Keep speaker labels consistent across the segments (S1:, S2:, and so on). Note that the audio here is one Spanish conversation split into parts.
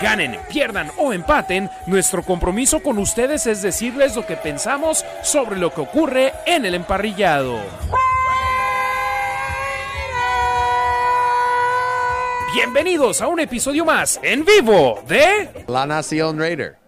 S1: Ganen, pierdan o empaten, nuestro compromiso con ustedes es decirles lo que pensamos sobre lo que ocurre en el emparrillado. Bienvenidos a un episodio más en vivo de
S2: La Nación Raider.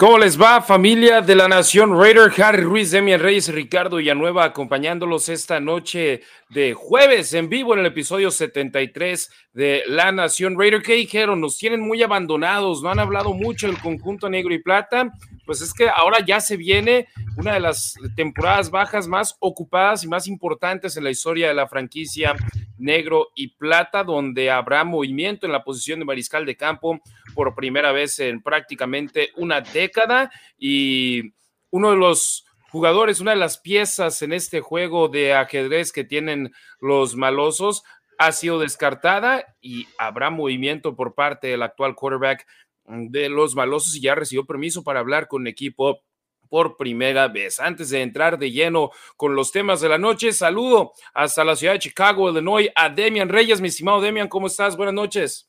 S1: ¿Cómo les va, familia de la Nación Raider? Harry Ruiz, Demian Reyes Ricardo Villanueva acompañándolos esta noche de jueves en vivo en el episodio 73 de La Nación Raider. ¿Qué dijeron? Nos tienen muy abandonados, no han hablado mucho del conjunto negro y plata. Pues es que ahora ya se viene una de las temporadas bajas más ocupadas y más importantes en la historia de la franquicia negro y plata, donde habrá movimiento en la posición de mariscal de campo por primera vez en prácticamente una década. Y uno de los jugadores, una de las piezas en este juego de ajedrez que tienen los malosos ha sido descartada y habrá movimiento por parte del actual quarterback de los malosos y ya recibió permiso para hablar con equipo por primera vez. Antes de entrar de lleno con los temas de la noche, saludo hasta la ciudad de Chicago, Illinois, a Demian Reyes. Mi estimado Demian, ¿cómo estás? Buenas noches.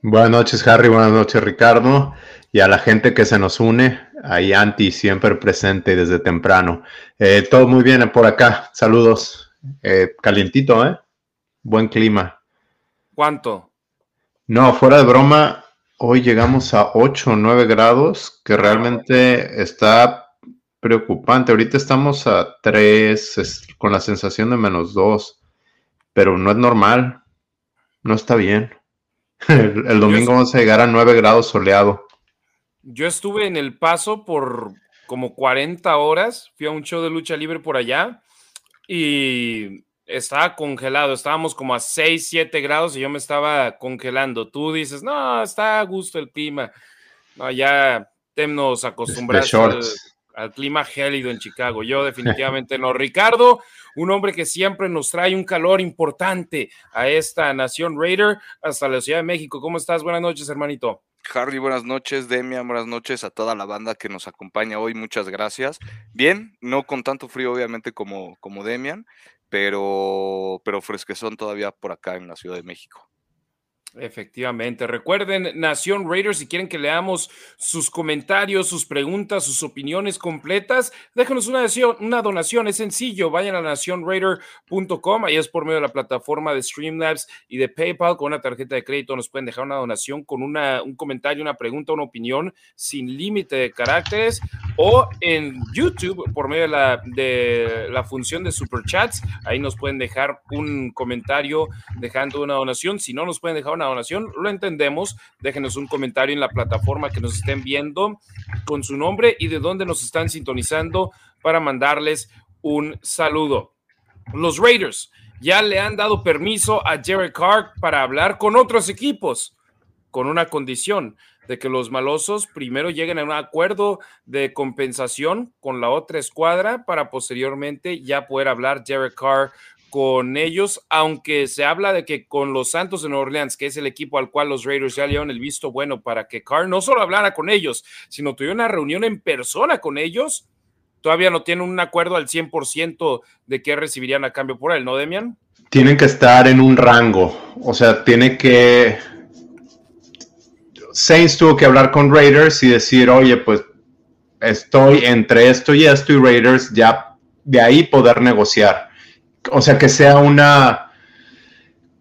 S3: Buenas noches, Harry. Buenas noches, Ricardo. Y a la gente que se nos une, ahí Anti siempre presente desde temprano. Eh, todo muy bien por acá. Saludos. Eh, calientito, ¿eh? Buen clima.
S1: ¿Cuánto?
S3: No, fuera de broma, Hoy llegamos a 8 o 9 grados, que realmente está preocupante. Ahorita estamos a 3 con la sensación de menos 2, pero no es normal. No está bien. El, domingo vamos a llegar a 9 grados soleado.
S1: Yo estuve en El Paso por como 40 horas. Fui a un show de lucha libre por allá y estaba congelado, estábamos como a 6, 7 grados y yo me estaba congelando. Tú dices, no, está a gusto el clima. No, ya nos acostumbramos al, al, clima gélido en Chicago. Yo definitivamente no. Ricardo, un hombre que siempre nos trae un calor importante a esta nación Raider hasta la Ciudad de México. ¿Cómo estás? Buenas noches, hermanito.
S4: Harry, buenas noches. Demian, buenas noches a toda la banda que nos acompaña hoy. Muchas gracias. Bien, no con tanto frío, obviamente, como, como Demian, pero, pero fresquezón todavía por acá en la Ciudad de México.
S1: Efectivamente. Recuerden, Nación Raiders, si quieren que leamos sus comentarios, sus preguntas, sus opiniones completas, déjenos una donación. Es sencillo. Vayan a nacionraider.com. Ahí es por medio de la plataforma de Streamlabs y de PayPal. Con una tarjeta de crédito nos pueden dejar una donación con una, un comentario, una pregunta, una opinión sin límite de caracteres. O en YouTube, por medio de la, de la función de Super Chats, ahí nos pueden dejar un comentario dejando una donación. Si no, nos pueden dejar una donación, lo entendemos. Déjenos un comentario en la plataforma que nos estén viendo con su nombre y de dónde nos están sintonizando para mandarles un saludo. Los Raiders ya le han dado permiso a Jerry Carr para hablar con otros equipos, con una condición de que los malosos primero lleguen a un acuerdo de compensación con la otra escuadra para posteriormente ya poder hablar Jerry Carr con ellos, aunque se habla de que con los Santos de Nueva Orleans, que es el equipo al cual los Raiders ya le dieron el visto bueno para que Carr no solo hablara con ellos, sino tuviera una reunión en persona con ellos, todavía no tienen un acuerdo al 100% de qué recibirían a cambio por él, ¿no, Demian?
S3: Tienen que estar en un rango, o sea, tiene que... Saints tuvo que hablar con Raiders y decir, oye, pues estoy entre esto y esto y Raiders ya de ahí poder negociar o sea, que sea una,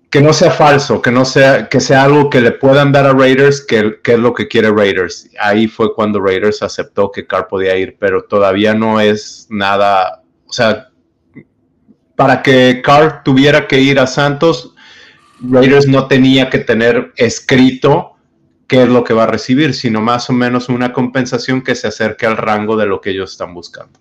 S3: que no sea falso, que no sea, que sea algo que le puedan dar a Raiders, que, es lo que quiere Raiders. Ahí fue cuando Raiders aceptó que Carr podía ir, pero todavía no es nada, o sea, para que Carr tuviera que ir a Santos, Raiders no tenía que tener escrito qué es lo que va a recibir, sino más o menos una compensación que se acerque al rango de lo que ellos están buscando.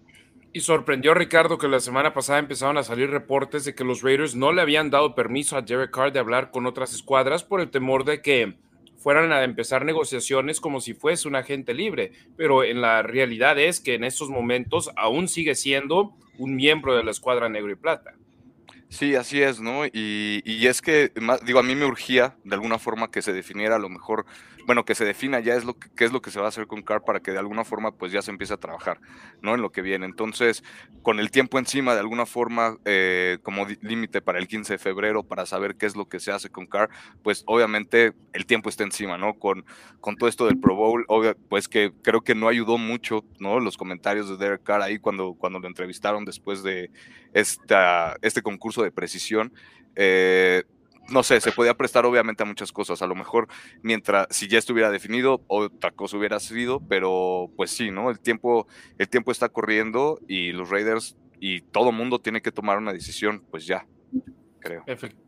S1: Y sorprendió Ricardo que la semana pasada empezaron a salir reportes de que los Raiders no le habían dado permiso a Derek Carr de hablar con otras escuadras por el temor de que fueran a empezar negociaciones como si fuese un agente libre, pero en la realidad es que en estos momentos aún sigue siendo un miembro de la escuadra negro y plata.
S4: Sí, así es, ¿no? Y, y es que, digo, a mí me urgía de alguna forma que se definiera a lo mejor bueno, que se defina ya es lo que, qué es lo que se va a hacer con CAR para que de alguna forma pues ya se empiece a trabajar, ¿no? En lo que viene. Entonces, con el tiempo encima, de alguna forma, eh, como límite para el 15 de febrero, para saber qué es lo que se hace con CAR, pues obviamente el tiempo está encima, ¿no? Con, con todo esto del Pro Bowl, pues que creo que no ayudó mucho, ¿no? Los comentarios de Derek Carr ahí cuando, cuando lo entrevistaron después de esta, este concurso de precisión. Eh, no sé, se podía prestar obviamente a muchas cosas. A lo mejor mientras, si ya estuviera definido, otra cosa hubiera sido, pero pues sí, ¿no? El tiempo, el tiempo está corriendo y los Raiders y todo mundo tiene que tomar una decisión, pues ya, creo.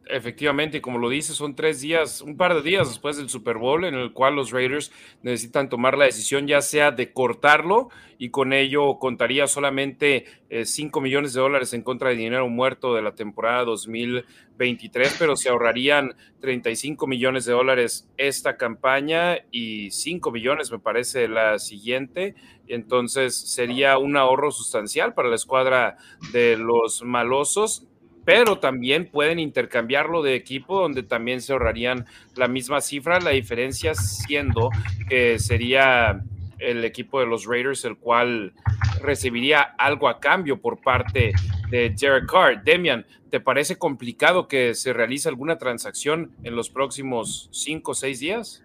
S1: efectivamente, como lo dice, son tres días, un par de días después del Super Bowl, en el cual los Raiders necesitan tomar la decisión, ya sea de cortarlo y con ello contaría solamente 5 eh, millones de dólares en contra de dinero muerto de la temporada 2023, pero se ahorrarían 35 millones de dólares esta campaña y 5 millones, me parece, la siguiente. Entonces sería un ahorro sustancial para la escuadra de los malosos pero también pueden intercambiarlo de equipo donde también se ahorrarían la misma cifra, la diferencia siendo que sería el equipo de los Raiders el cual recibiría algo a cambio por parte de Jared Carr. Demian, ¿te parece complicado que se realice alguna transacción en los próximos cinco o seis días?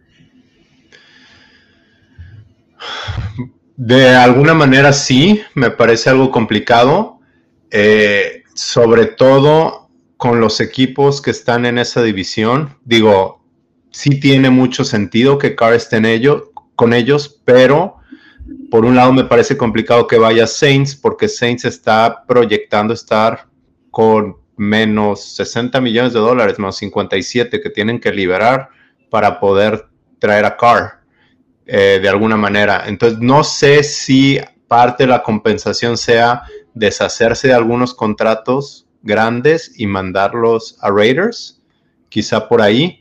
S3: De alguna manera sí, me parece algo complicado. Eh, sobre todo con los equipos que están en esa división. Digo, sí tiene mucho sentido que Carr esté en ello, con ellos, pero por un lado me parece complicado que vaya Saints porque Saints está proyectando estar con menos 60 millones de dólares, más 57 que tienen que liberar para poder traer a Carr eh, de alguna manera. Entonces, no sé si parte de la compensación sea deshacerse de algunos contratos grandes y mandarlos a Raiders, quizá por ahí.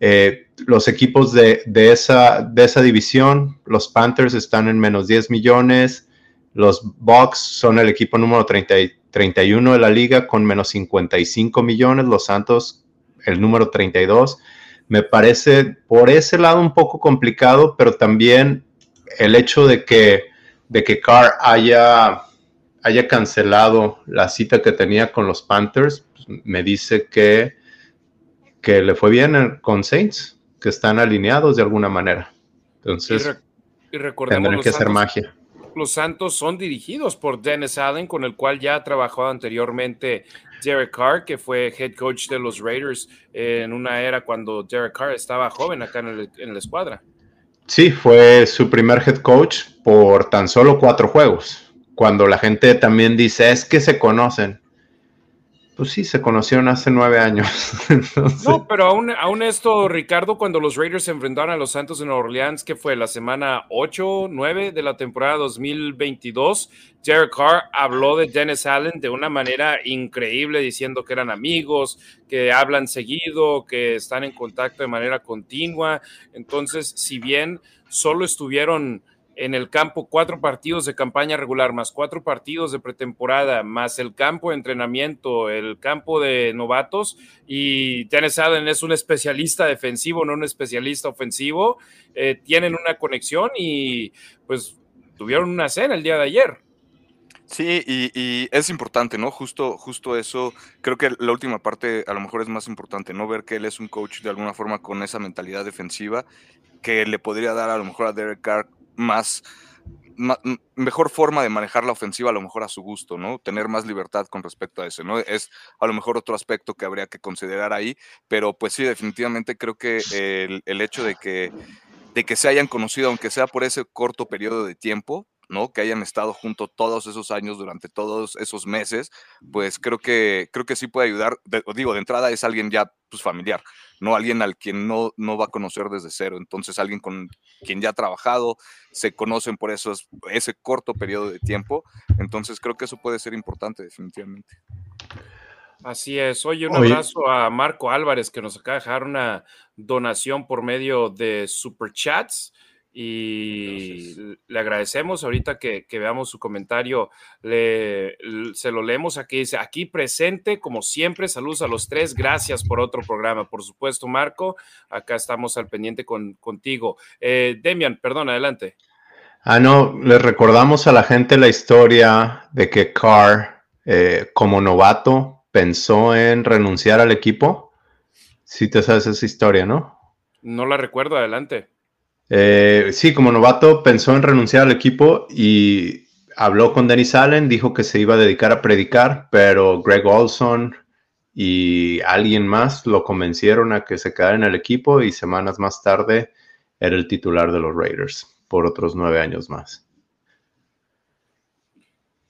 S3: Eh, los equipos de, esa, de esa división, los Panthers están en menos 10 millones, los Bucks son el equipo número 30, 31 de la liga con menos 55 millones, los Santos el número 32. Me parece por ese lado un poco complicado, pero también el hecho de que, de que Carr haya haya cancelado la cita que tenía con los Panthers, pues, me dice que, que le fue bien con Saints, que están alineados de alguna manera. Entonces, y, que hacer magia.
S1: Los Santos son dirigidos por Dennis Allen, con el cual ya ha trabajado anteriormente Derek Carr, que fue head coach de los Raiders en una era cuando Derek Carr estaba joven acá en, en la escuadra.
S3: Sí, fue su primer head coach por tan solo cuatro juegos cuando la gente también dice, es que se conocen. Pues sí, se conocieron hace nueve años.
S1: No, pero aún, aún esto, Ricardo, cuando los Raiders se enfrentaron a los Santos Nueva Orleans, que fue la semana 8, 9 de la temporada 2022, Jared Carr habló de Dennis Allen de una manera increíble, diciendo que eran amigos, que hablan seguido, que están en contacto de manera continua. Entonces, si bien solo estuvieron en el campo cuatro partidos de campaña regular, más cuatro partidos de pretemporada, más el campo de entrenamiento, el campo de novatos, y Dennis Allen es un especialista defensivo, no un especialista ofensivo, eh, tienen una conexión y pues tuvieron una cena el día de ayer.
S4: Sí, y, es importante, ¿no? Justo, justo eso, creo que la última parte a lo mejor es más importante, ¿no? Ver que él es un coach de alguna forma con esa mentalidad defensiva que le podría dar a lo mejor a Derek Carr más, mejor forma de manejar la ofensiva a lo mejor a su gusto, ¿no? Tener más libertad con respecto a eso, ¿no? Es a lo mejor otro aspecto que habría que considerar ahí, pero pues sí, definitivamente creo que el, hecho de que, de que se hayan conocido, aunque sea por ese corto periodo de tiempo, ¿no? Que hayan estado junto todos esos años, durante todos esos meses, pues creo que, creo que sí puede ayudar. digo, de entrada es alguien ya pues, familiar, no alguien al quien no, no va a conocer desde cero. Entonces, alguien con quien ya ha trabajado, se conocen por eso, ese corto periodo de tiempo. Entonces, creo que eso puede ser importante, definitivamente.
S1: Así es. Oye, un abrazo a Marco Álvarez que nos acaba de dejar una donación por medio de Super Chats y le agradecemos ahorita que, veamos su comentario. Le, se lo leemos aquí. Dice, aquí presente, como siempre, saludos a los tres. Gracias por otro programa. Por supuesto, Marco, acá estamos al pendiente con, contigo. Eh, Demian, perdón, adelante.
S3: Ah, no, les recordamos a la gente la historia de que Carr, eh, como novato, pensó en renunciar al equipo. Si te sabes esa historia, ¿no?
S1: No la recuerdo, adelante.
S3: Eh, sí, como novato pensó en renunciar al equipo y habló con Dennis Allen, dijo que se iba a dedicar a predicar, pero Greg Olson y alguien más lo convencieron a que se quedara en el equipo y semanas más tarde era el titular de los Raiders por otros nueve años más.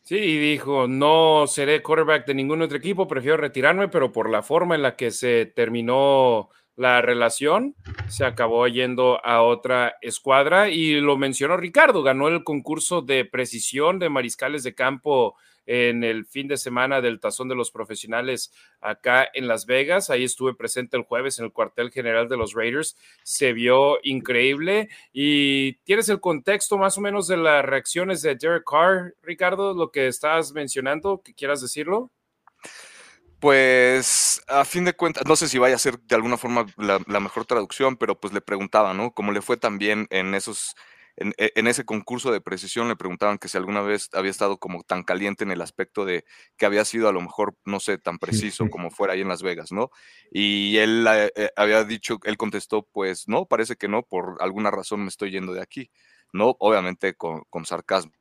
S1: Sí, dijo, no seré quarterback de ningún otro equipo, prefiero retirarme, pero por la forma en la que se terminó la relación, se acabó yendo a otra escuadra y lo mencionó Ricardo, ganó el concurso de precisión de mariscales de campo en el fin de semana del Tazón de los Profesionales acá en Las Vegas. Ahí estuve presente el jueves en el cuartel general de los Raiders. Se vio increíble. ¿Y tienes el contexto más o menos de las reacciones de Derek Carr, Ricardo, lo que estás mencionando? ¿Que quieras decirlo?
S4: Pues a fin de cuentas, no sé si vaya a ser de alguna forma la, mejor traducción, pero pues le preguntaba, ¿no? Cómo le fue también en esos, en, e, en, ese concurso de precisión, le preguntaban que si alguna vez había estado como tan caliente en el aspecto de que había sido a lo mejor, no sé, tan preciso como fuera ahí en Las Vegas, ¿no? Y él eh, eh, había dicho, él contestó, pues no, parece que no, por alguna razón me estoy yendo de aquí, ¿no? Obviamente con, con sarcasmo.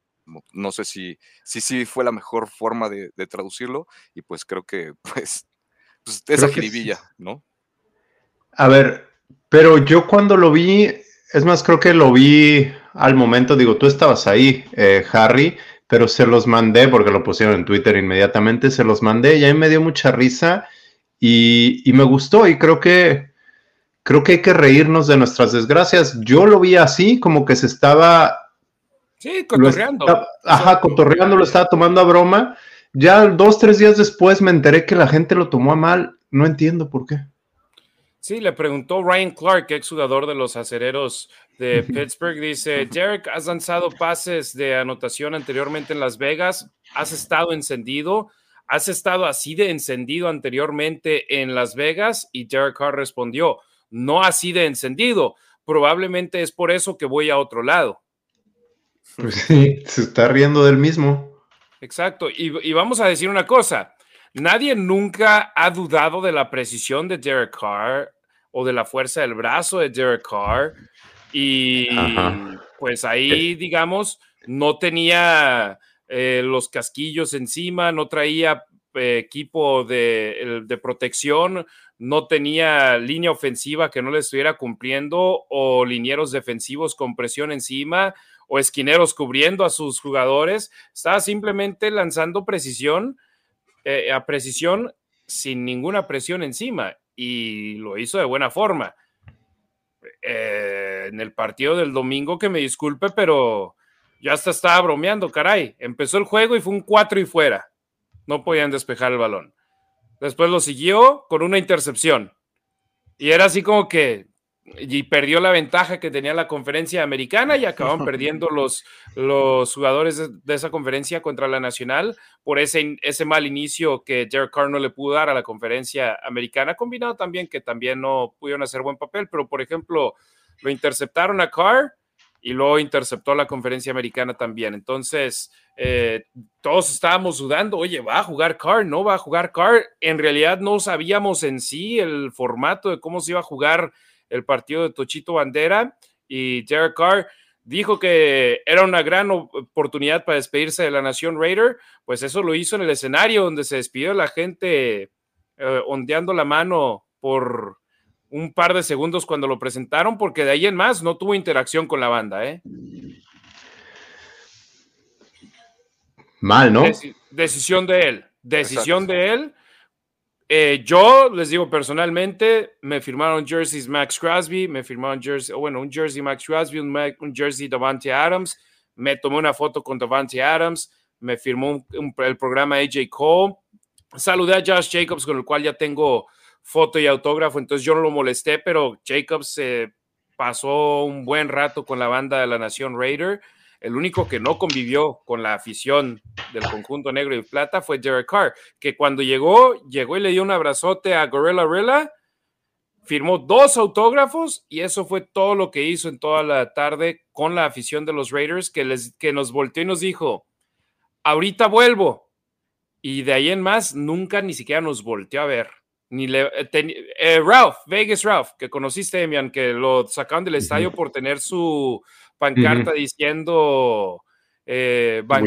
S4: No sé si sí si, fue la mejor forma de, traducirlo y pues creo que pues, pues esa jiribilla, ¿no?
S3: A ver, pero yo cuando lo vi, es más, creo que lo vi al momento, digo, tú estabas ahí, eh, Harry, pero se los mandé porque lo pusieron en Twitter inmediatamente, se los mandé y ahí me dio mucha risa y, y me gustó y creo que creo que hay que reírnos de nuestras desgracias. Yo lo vi así, como que se estaba
S1: Sí, cotorreando.
S3: ajá, cotorreando, lo estaba tomando a broma. Ya dos, tres días después me enteré que la gente lo tomó a mal. No entiendo por qué.
S1: Sí, le preguntó Ryan Clark, ex jugador de los acereros de Pittsburgh. Dice: Derek, has lanzado pases de anotación anteriormente en Las Vegas. ¿Has estado encendido? ¿Has estado así de encendido anteriormente en Las Vegas? Y Derek Carr respondió: No así de encendido. Probablemente es por eso que voy a otro lado.
S3: Pues sí, se está riendo del mismo.
S1: Exacto. Y, vamos a decir una cosa. Nadie nunca ha dudado de la precisión de Derek Carr o de la fuerza del brazo de Derek Carr. Y pues ahí, digamos, no tenía eh, los casquillos encima, no traía eh, equipo de, de, protección, no tenía línea ofensiva que no le estuviera cumpliendo o linieros defensivos con presión encima o esquineros cubriendo a sus jugadores, estaba simplemente lanzando precisión eh, a precisión sin ninguna presión encima y lo hizo de buena forma. Eh, en el partido del domingo, que me disculpe, pero yo hasta estaba bromeando, caray. Empezó el juego y fue un 4 y fuera. No podían despejar el balón. Después lo siguió con una intercepción. Y era así como que, y perdió la ventaja que tenía la conferencia americana y acabaron perdiendo los, los jugadores de, esa conferencia contra la nacional por ese, ese mal inicio que Derek Carr no le pudo dar a la conferencia americana, combinado también que también no pudieron hacer buen papel, pero por ejemplo, lo interceptaron a Carr y luego interceptó la conferencia americana también. Entonces, eh, todos estábamos dudando, oye, ¿va a jugar Carr? ¿No va a jugar Carr? En realidad no sabíamos en sí el formato de cómo se iba a jugar el partido de Tochito Bandera y Derek Carr dijo que era una gran oportunidad para despedirse de la Nación Raider, pues eso lo hizo en el escenario donde se despidió la gente eh, ondeando la mano por un par de segundos cuando lo presentaron, porque de ahí en más no tuvo interacción con la banda, ¿eh?
S3: Mal, ¿no?
S1: decisión de él, decisión de él eh, yo les digo personalmente, me firmaron jerseys Max Crosby, me firmaron jersey, bueno, un jersey Max Crosby, un, jersey Davante Adams, me tomé una foto con Davante Adams, me firmó el programa AJ Cole, saludé a Josh Jacobs, con el cual ya tengo foto y autógrafo, entonces yo no lo molesté, pero Jacobs se pasó un buen rato con la banda de la Nación Raider. El único que no convivió con la afición del conjunto negro y plata fue Derek Carr, que cuando llegó, llegó y le dio un abrazote a Gorilla Rilla, firmó dos autógrafos y eso fue todo lo que hizo en toda la tarde con la afición de los Raiders, que, les, que nos volteó y nos dijo, ahorita vuelvo. Y de ahí en más, nunca ni siquiera nos volteó a ver. Ni le, eh, eh, Ralph, Vegas Ralph, que conociste, Demian, que lo sacaron del estadio por tener su pancarta diciendo eh, ah,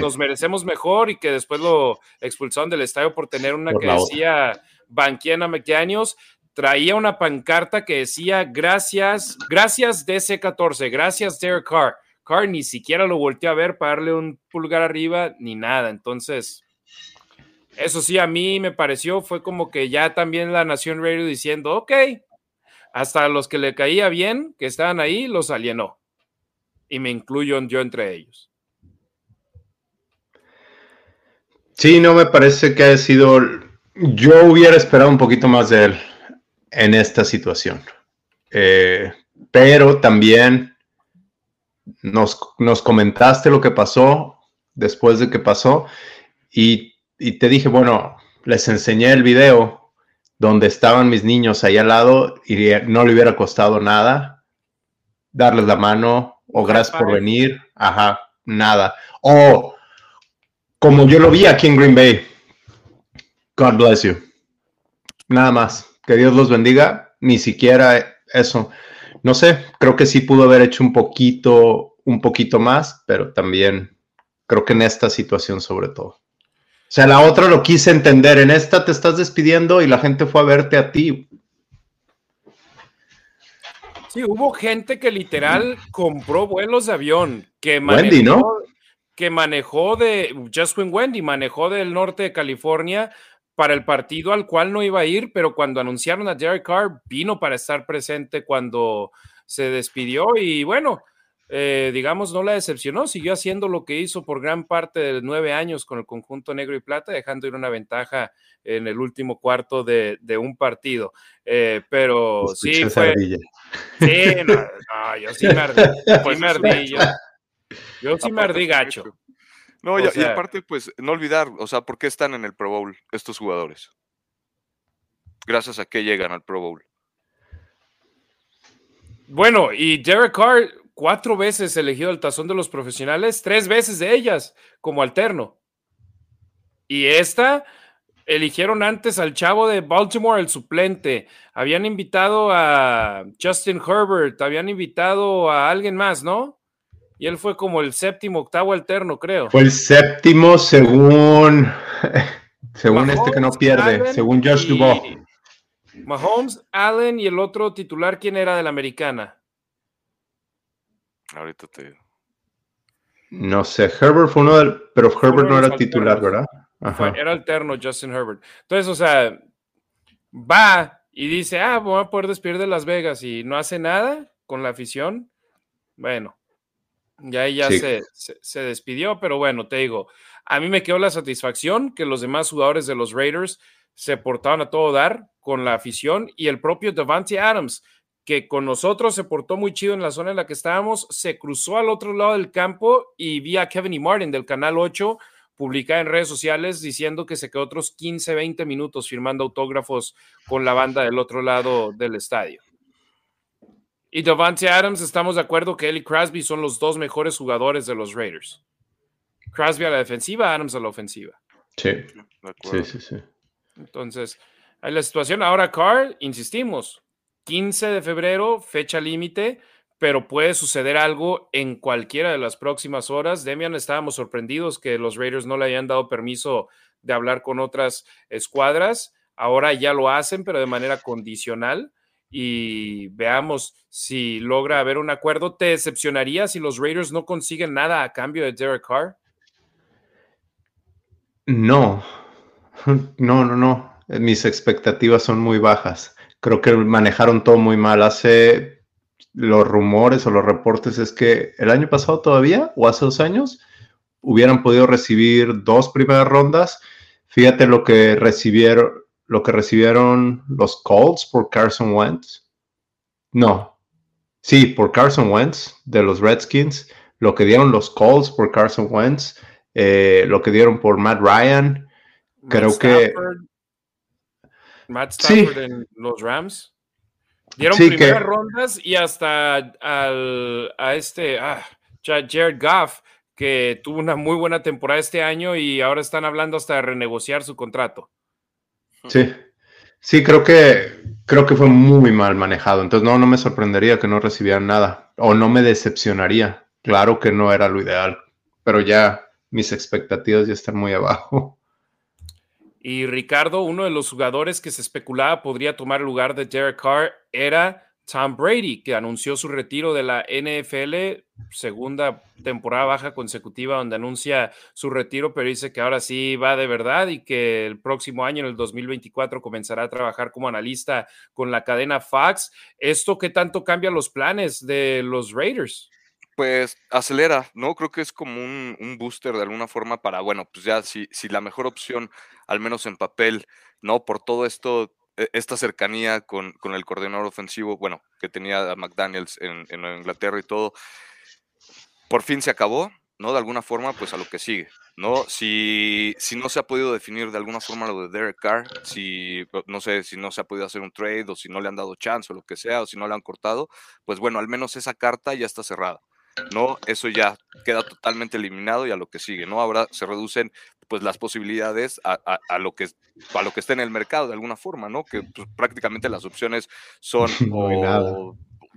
S1: nos merecemos mejor y que después lo expulsaron del estadio por tener una que decía Banquiena McDaniels traía una pancarta que decía gracias, gracias DC14, gracias Derek Carr. Carr ni siquiera lo volteó a ver para darle un pulgar arriba ni nada. Entonces, eso sí, a mí me pareció, fue como que ya también la Nación Radio diciendo, ok, hasta los que le caía bien, que estaban ahí, los alienó. Y me incluyo yo entre ellos.
S3: Sí, no me parece que haya sido. Yo hubiera esperado un poquito más de él en esta situación. Eh, pero también nos, nos, comentaste lo que pasó después de que pasó y, y te dije, bueno, les enseñé el video donde estaban mis niños ahí al lado y no le hubiera costado nada darles la mano o gracias por venir, ajá, nada. O como yo lo vi aquí en Green Bay, God bless you. Nada más, que Dios los bendiga, ni siquiera eso. No sé, creo que sí pudo haber hecho un poquito, un poquito más, pero también creo que en esta situación sobre todo. O sea, la otra lo quise entender. En esta te estás despidiendo y la gente fue a verte a ti.
S1: Sí, hubo gente que literal compró vuelos de avión, que manejó,
S3: Wendy, ¿no?
S1: que manejó de, Justin Wendy, manejó del norte de California para el partido al cual no iba a ir, pero cuando anunciaron a Derek Carr, vino para estar presente cuando se despidió y bueno, eh, digamos, no la decepcionó, siguió haciendo lo que hizo por gran parte de nueve años con el conjunto negro y plata, dejando ir una ventaja en el último cuarto de, un partido. Eh, pero sí fue. Sí, no, yo sí me ardí. Pues yo, yo, sí me ardí gacho.
S4: No, y, aparte, pues, no olvidar, o sea, ¿por qué están en el Pro Bowl estos jugadores? Gracias a que llegan al Pro Bowl.
S1: Bueno, y Derek Carr cuatro veces elegido al tazón de los profesionales, tres veces de ellas como alterno. Y esta eligieron antes al chavo de Baltimore, el suplente. Habían invitado a Justin Herbert, habían invitado a alguien más, ¿no? Y él fue como el séptimo, octavo alterno, creo.
S3: Fue el séptimo según, según este que no pierde, según Josh Dubois.
S1: Mahomes, Allen y el otro titular, ¿quién era de la americana?
S4: Ahorita te
S3: No sé, Herbert fue uno del. Pero Herbert no era titular, ¿verdad?
S1: era alterno Justin Herbert. Entonces, o sea, va y dice, ah, voy a poder despedir de Las Vegas y no hace nada con la afición. Bueno, ya ella se, se, despidió, pero bueno, te digo, a mí me quedó la satisfacción que los demás jugadores de los Raiders se portaban a todo dar con la afición y el propio Devante Adams, que con nosotros se portó muy chido en la zona en la que estábamos, se cruzó al otro lado del campo y vi a Kevin y Martin del Canal 8 publicar en redes sociales diciendo que se quedó otros 15, 20 minutos firmando autógrafos con la banda del otro lado del estadio. Y Devante Adams, estamos de acuerdo que él y Crosby son los dos mejores jugadores de los Raiders. Crosby a la defensiva, Adams a la ofensiva.
S3: Sí, sí, sí, sí.
S1: Entonces, hay la situación. Ahora, Carr, insistimos, 15 de febrero, fecha límite, pero puede suceder algo en cualquiera de las próximas horas. Demian, estábamos sorprendidos que los Raiders no le hayan dado permiso de hablar con otras escuadras. Ahora ya lo hacen, pero de manera condicional. Y veamos si logra haber un acuerdo. ¿Te decepcionaría si los Raiders no consiguen nada a cambio de Derek Carr?
S3: No, no, no, no. Mis expectativas son muy bajas creo que manejaron todo muy mal. Hace los rumores o los reportes es que el año pasado todavía, o hace dos años, hubieran podido recibir dos primeras rondas. Fíjate lo que recibieron, lo que recibieron los Colts por Carson Wentz. No, sí, por Carson Wentz de los Redskins. Lo que dieron los Colts por Carson Wentz. Eh, lo que dieron por Matt Ryan. Creo que.
S1: Matt Stafford en los Rams. Dieron primeras rondas y hasta al, a este, ah, Jared Goff, que tuvo una muy buena temporada este año y ahora están hablando hasta de renegociar su contrato.
S3: Sí, sí, creo que, creo que fue muy mal manejado. Entonces, no, no me sorprendería que no recibieran nada o no me decepcionaría. Claro que no era lo ideal, pero ya mis expectativas ya están muy abajo.
S1: Y Ricardo, uno de los jugadores que se especulaba podría tomar el lugar de Derek Carr era Tom Brady, que anunció su retiro de la NFL, segunda temporada baja consecutiva donde anuncia su retiro, pero dice que ahora sí va de verdad y que el próximo año, en el 2024, comenzará a trabajar como analista con la cadena Fox. ¿Esto qué tanto cambia los planes de los Raiders?
S4: Pues acelera, ¿no? Creo que es como un, un, booster de alguna forma para, bueno, pues ya si, si la mejor opción, al menos en papel, ¿no? Por todo esto, e, esta cercanía con, con el coordinador ofensivo, bueno, que tenía a McDaniels en, en, Inglaterra y todo, por fin se acabó, ¿no? De alguna forma, pues a lo que sigue, ¿no? Si, si no se ha podido definir de alguna forma lo de Derek Carr, si, no sé, si no se ha podido hacer un trade o si no le han dado chance o lo que sea, o si no le han cortado, pues bueno, al menos esa carta ya está cerrada. ¿No? Eso ya queda totalmente eliminado y a lo que sigue, ¿no? Ahora se reducen pues las posibilidades a, a, lo que a lo que esté en el mercado de alguna forma, ¿no? Que pues, prácticamente las opciones son o,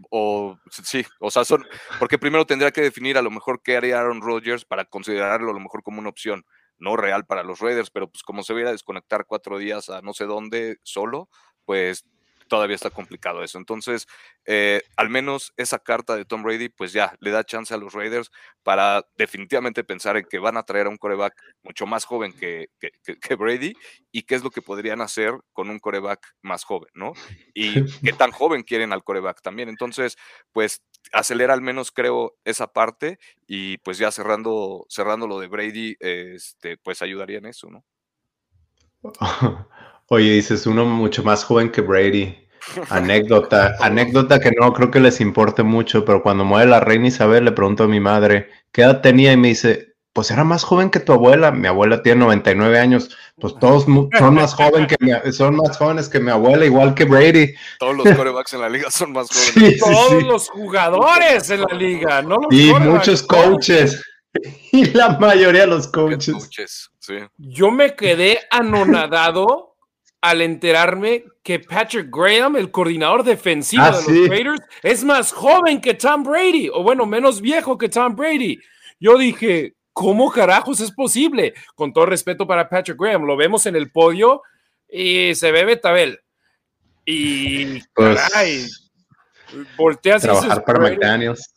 S4: o, sí, o sea, son porque primero tendría que definir a lo mejor qué haría Aaron Rodgers para considerarlo a lo mejor como una opción no real para los Raiders, pero pues como se viera desconectar cuatro días a no sé dónde solo, pues todavía está complicado eso. Entonces, eh, al menos esa carta de Tom Brady, pues ya le da chance a los Raiders para definitivamente pensar en que van a traer a un coreback mucho más joven que, que, Brady y qué es lo que podrían hacer con un coreback más joven, ¿no? Y qué tan joven quieren al coreback también. Entonces, pues acelera al menos creo esa parte y pues ya cerrando, cerrando lo de Brady, este, pues ayudaría en eso, ¿no?
S3: Oye, dices uno mucho más joven que Brady. Anécdota, anécdota que no creo que les importe mucho, pero cuando muere la reina Isabel le pregunto a mi madre, ¿qué edad tenía? Y me dice, pues era más joven que tu abuela. Mi abuela tiene 99 años. Pues todos son más jóvenes que son más jóvenes que mi abuela, igual que Brady.
S4: Todos los corebacks en la liga son más jóvenes.
S1: todos los jugadores en la liga, ¿no?
S3: y muchos coaches. Y la mayoría de los coaches.
S4: coaches sí.
S1: Yo me quedé anonadado al enterarme que Patrick Graham, el coordinador defensivo ah, de los Raiders, es más joven que Tom Brady, o bueno, menos viejo que Tom Brady. Yo dije, ¿cómo carajos es posible? Con todo respeto para Patrick Graham, lo vemos en el podio y se ve Betabel. Y pues, caray, volteas
S3: trabajar para McDaniels.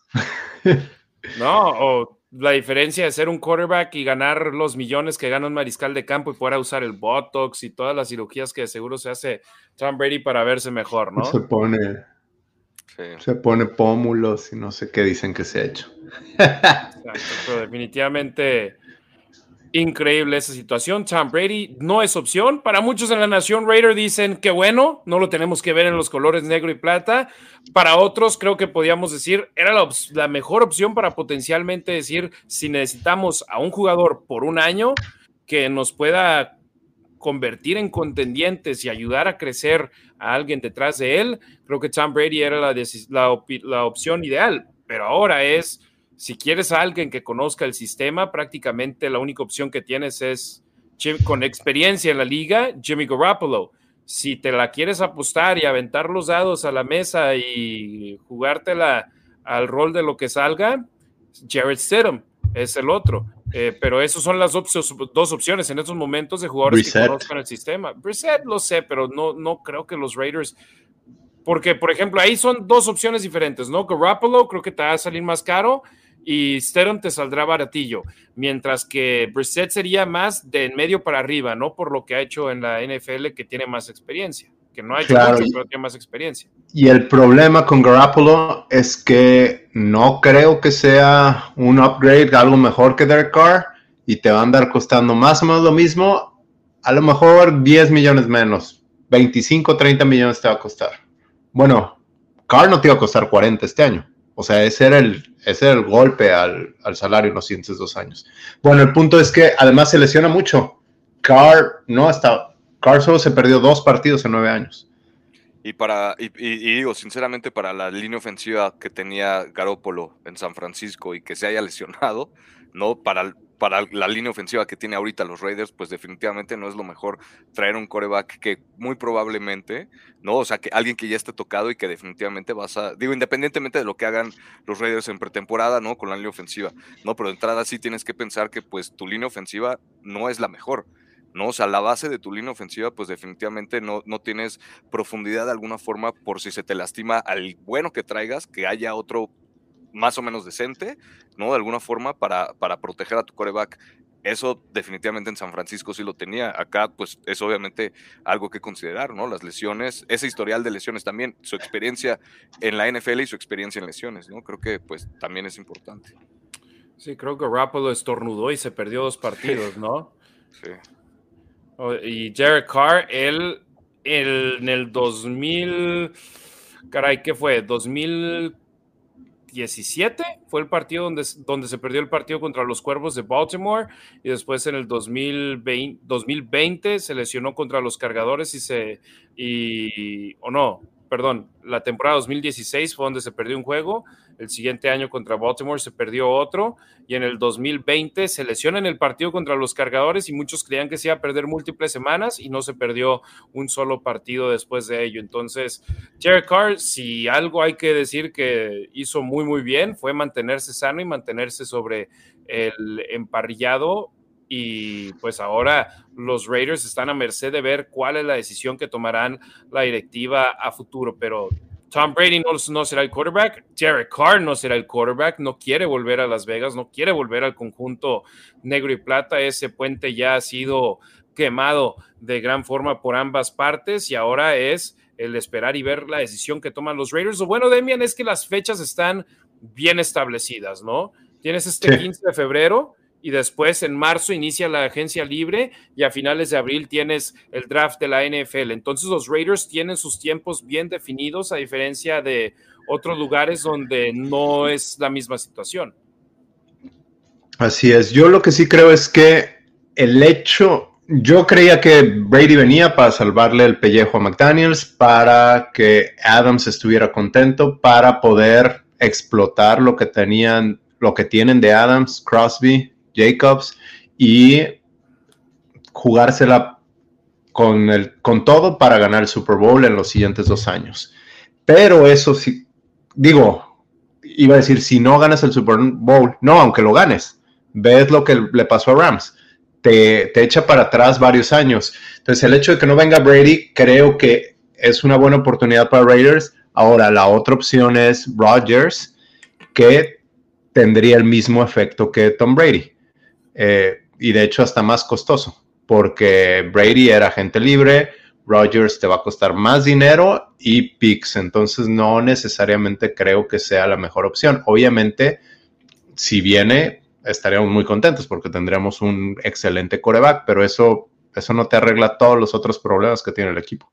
S1: No, o la diferencia de ser un quarterback y ganar los millones que gana un mariscal de campo y poder usar el Botox y todas las cirugías que seguro se hace Tom Brady para verse mejor, ¿no?
S3: Se pone, se pone pómulos y no sé qué dicen que se ha hecho.
S1: pero definitivamente Increíble esa situación. Tom Brady no es opción. Para muchos en la Nación Raider dicen que bueno, no lo tenemos que ver en los colores negro y plata. Para otros creo que podíamos decir, era la, mejor opción para potencialmente decir si necesitamos a un jugador por un año que nos pueda convertir en contendientes y ayudar a crecer a alguien detrás de él, creo que Tom Brady era la opción ideal. Pero ahora es si quieres a alguien que conozca el sistema, prácticamente la única opción que tienes es con experiencia en la liga, Jimmy Garoppolo. Si te la quieres apostar y aventar los dados a la mesa y jugártela al rol de lo que salga, Jared Stidham es el otro. Eh, pero esas son las dos opciones en estos momentos de jugadores que conozcan el sistema. Brissett lo sé, pero no, no creo que los Raiders porque, por ejemplo, ahí son dos opciones diferentes, ¿no? Garoppolo creo que te va a salir más caro y Steron te saldrá baratillo, mientras que Brissett sería más de en medio para arriba, ¿no? Por lo que ha hecho en la NFL que tiene más experiencia, que no ha hecho mucho, pero tiene más experiencia.
S3: Y el problema con Garoppolo es que no creo que sea un upgrade, algo mejor que Derek Carr, y te va a andar costando más o menos lo mismo, a lo mejor 10 millones menos, 25, 30 millones te va a costar. Bueno, Carr no te iba a costar 40 este año. O sea, ese era el, ese el golpe al, salario en los siguientes dos años. Bueno, el punto es que además se lesiona mucho. Carr no hasta Carr solo se perdió dos partidos en nueve años.
S4: Y para, y, digo, sinceramente, para la línea ofensiva que tenía Garópolo en San Francisco y que se haya lesionado, ¿no? Para, para la línea ofensiva que tiene ahorita los Raiders, pues definitivamente no es lo mejor traer un coreback que muy probablemente, ¿no? O sea, que alguien que ya esté tocado y que definitivamente vas a, digo, independientemente de lo que hagan los Raiders en pretemporada, ¿no? Con la línea ofensiva, ¿no? Pero de entrada sí tienes que pensar que pues tu línea ofensiva no es la mejor. ¿no? O sea, la base de tu línea ofensiva, pues definitivamente no, no tienes profundidad de alguna forma por si se te lastima al bueno que traigas, que haya otro más o menos decente, ¿no? De alguna forma para, para proteger a tu coreback. Eso definitivamente en San Francisco sí lo tenía. Acá, pues, es obviamente algo que considerar, ¿no? Las lesiones, ese historial de lesiones también, su experiencia en la NFL y su experiencia en lesiones, ¿no? Creo que, pues, también es importante.
S1: Sí, creo que Rapolo estornudó y se perdió dos partidos, ¿no? sí. Y Jared Carr, él, en el 2000, caray, ¿qué fue? 2017 fue el partido donde, donde se perdió el partido contra los Cuervos de Baltimore y después en el 2020, 2020 se lesionó contra los Cargadores y se, y, o no, perdón, la temporada 2016 fue donde se perdió un juego, el siguiente año contra Baltimore se perdió otro y en el 2020 se lesiona en el partido contra los cargadores y muchos creían que se iba a perder múltiples semanas y no se perdió un solo partido después de ello. Entonces, Jared Carr, si algo hay que decir que hizo muy, muy bien, fue mantenerse sano y mantenerse sobre el emparrillado y pues ahora los Raiders están a merced de ver cuál es la decisión que tomarán la directiva a futuro, pero Tom Brady no, será el quarterback, Jared Carr no será el quarterback, no quiere volver a Las Vegas, no quiere volver al conjunto negro y plata, ese puente ya ha sido quemado de gran forma por ambas partes y ahora es el esperar y ver la decisión que toman los Raiders. Lo bueno, Demian, es que las fechas están bien establecidas, ¿no? Tienes este 15 de febrero, y después en marzo inicia la agencia libre y a finales de abril tienes el draft de la NFL. Entonces los Raiders tienen sus tiempos bien definidos a diferencia de otros lugares donde no es la misma situación.
S3: Así es, yo lo que sí creo es que el hecho, yo creía que Brady venía para salvarle el pellejo a McDaniels, para que Adams estuviera contento, para poder explotar lo que tenían, lo que tienen de Adams, Crosby, Jacobs y jugársela con, el, con todo para ganar el Super Bowl en los siguientes dos años. Pero eso sí, digo, iba a decir, si no ganas el Super Bowl, no, aunque lo ganes, ves lo que le pasó a Rams, te, te echa para atrás varios años. Entonces, el hecho de que no venga Brady, creo que es una buena oportunidad para Raiders. Ahora, la otra opción es Rodgers, que tendría el mismo efecto que Tom Brady. Eh, y de hecho hasta más costoso, porque Brady era gente libre, Rogers te va a costar más dinero y picks, entonces no necesariamente creo que sea la mejor opción. Obviamente, si viene, estaríamos muy contentos porque tendríamos un excelente coreback, pero eso, eso no te arregla todos los otros problemas que tiene el equipo.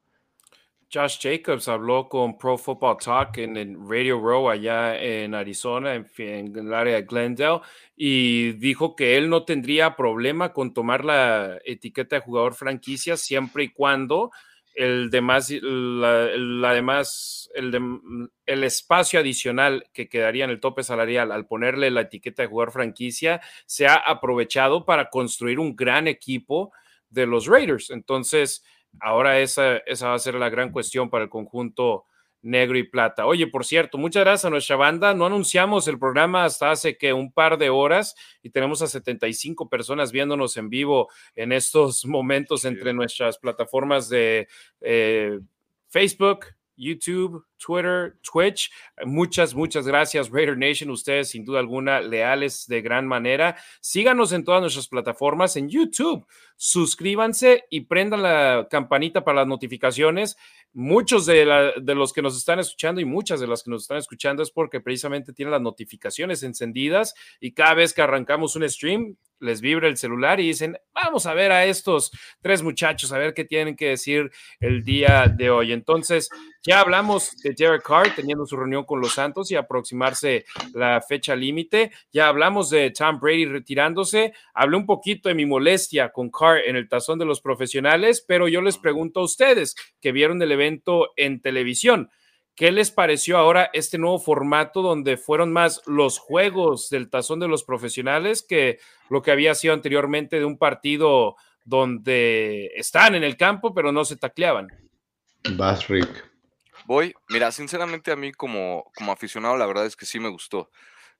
S1: Josh Jacobs habló con Pro Football Talk en el Radio Row allá en Arizona, en, el área de Glendale, y dijo que él no tendría problema con tomar la etiqueta de jugador franquicia siempre y cuando el demás, la, el, el espacio adicional que quedaría en el tope salarial al ponerle la etiqueta de jugador franquicia sea aprovechado para construir un gran equipo de los Raiders. Entonces, Ahora esa, esa va a ser la gran cuestión para el conjunto negro y plata. Oye, por cierto, muchas gracias a nuestra banda. No anunciamos el programa hasta hace que un par de horas y tenemos a 75 personas viéndonos en vivo en estos momentos entre nuestras plataformas de eh, Facebook, YouTube, Twitter, Twitch. Muchas, muchas gracias, Raider Nation. Ustedes, sin duda alguna, leales de gran manera. Síganos en todas nuestras plataformas en YouTube. Suscríbanse y prendan la campanita para las notificaciones. Muchos de, de los que nos están escuchando y muchas de las que nos están escuchando es porque precisamente tienen las notificaciones encendidas y cada vez que arrancamos un stream, les vibra el celular y dicen, vamos a ver a estos tres muchachos, a ver qué tienen que decir el día de hoy. Entonces, ya hablamos de Derek Carr teniendo su reunión con los Santos y aproximarse la fecha límite. Ya hablamos de Tom Brady retirándose. Hablé un poquito de mi molestia con Carr en el tazón de los profesionales, pero yo les pregunto a ustedes que vieron el evento en televisión. ¿Qué les pareció ahora este nuevo formato donde fueron más los juegos del tazón de los profesionales que lo que había sido anteriormente de un partido donde están en el campo pero no se tacleaban?
S3: Vas, Rick.
S4: Voy, mira, sinceramente a mí como, como aficionado la verdad es que sí me gustó.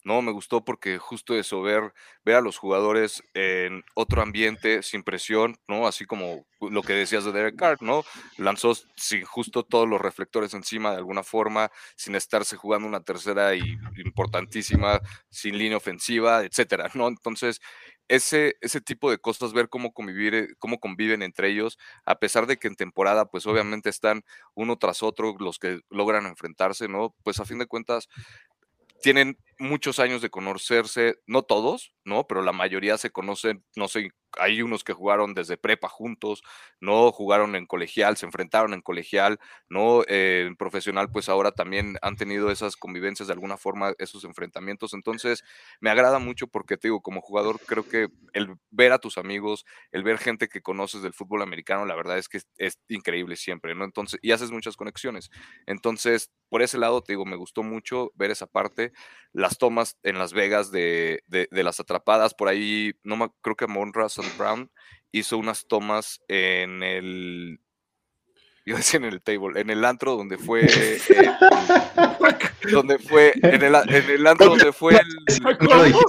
S4: No, me gustó porque justo eso, ver, a los jugadores en otro ambiente, sin presión, ¿no? Así como lo que decías de Derek Carr, ¿no? Lanzó sin justo todos los reflectores encima de alguna forma, sin estarse jugando una tercera y importantísima, sin línea ofensiva, etcétera, ¿no? Entonces, ese, ese tipo de cosas, ver cómo, convivir, eh, cómo conviven entre ellos, a pesar de que en temporada, pues obviamente están uno tras otro los que logran enfrentarse, ¿no? Pues a fin de cuentas, tienen muchos años de conocerse, no todos, ¿no? Pero la mayoría se conocen, no sé, hay unos que jugaron desde prepa juntos, ¿no? Jugaron en colegial, se enfrentaron en colegial, ¿no? Eh, en profesional, pues ahora también han tenido esas convivencias de alguna forma, esos enfrentamientos. Entonces, me agrada mucho porque te digo, como jugador, creo que el ver a tus amigos, el ver gente que conoces del fútbol americano, la verdad es que es, increíble siempre, ¿no? Entonces, y haces muchas conexiones. Entonces, por ese lado, te digo, me gustó mucho ver esa parte, las tomas en Las Vegas de, de, de las atrapadas, por ahí, no me, creo que Monra Brown hizo unas tomas en el yo decía en el table, en el antro donde fue eh, donde fue en el, en el antro donde fue el,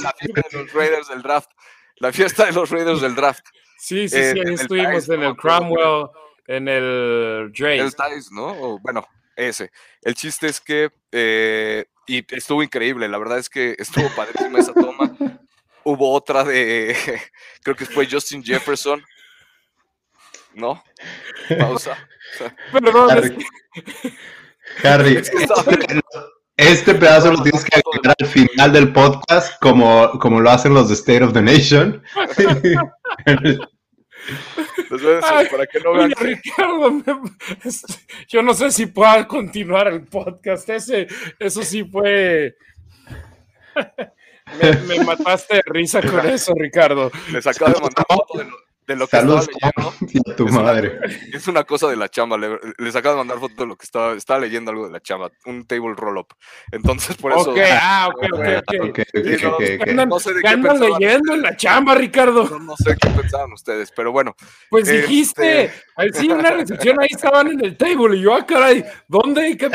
S4: la fiesta de los Raiders del draft, la fiesta de los Raiders del draft.
S1: Sí, sí, sí, ahí estuvimos en el Cromwell, en el
S4: Tice, ¿no? bueno, ese. El chiste es que eh, y estuvo increíble, la verdad es que estuvo padrísima esa toma hubo otra de, creo que fue Justin Jefferson. ¿No? Pausa.
S3: Perdón. Harry, este, pedazo lo tienes que agregar al final del podcast, como, como lo hacen los de State of the Nation.
S1: para que no vean. Ricardo, este, yo no sé si pueda continuar el podcast. Ese, eso sí fue. Me, mataste de risa con eso, Ricardo.
S4: Les acabo de mandar foto de lo, que estaba leyendo.
S3: tu madre.
S4: es una cosa de la chamba. les acabo de mandar foto de lo que estaba, estaba leyendo algo de la chamba. Un table roll-up. Entonces, por eso.
S1: Ok, ah, ok, ok, ok. no, sé de qué andan leyendo en la chamba, Ricardo?
S4: No, sé qué pensaban ustedes, pero bueno.
S1: Pues dijiste, este sí, una recepción ahí estaban en el table. Y yo, ah, caray, ¿dónde? ¿Qué,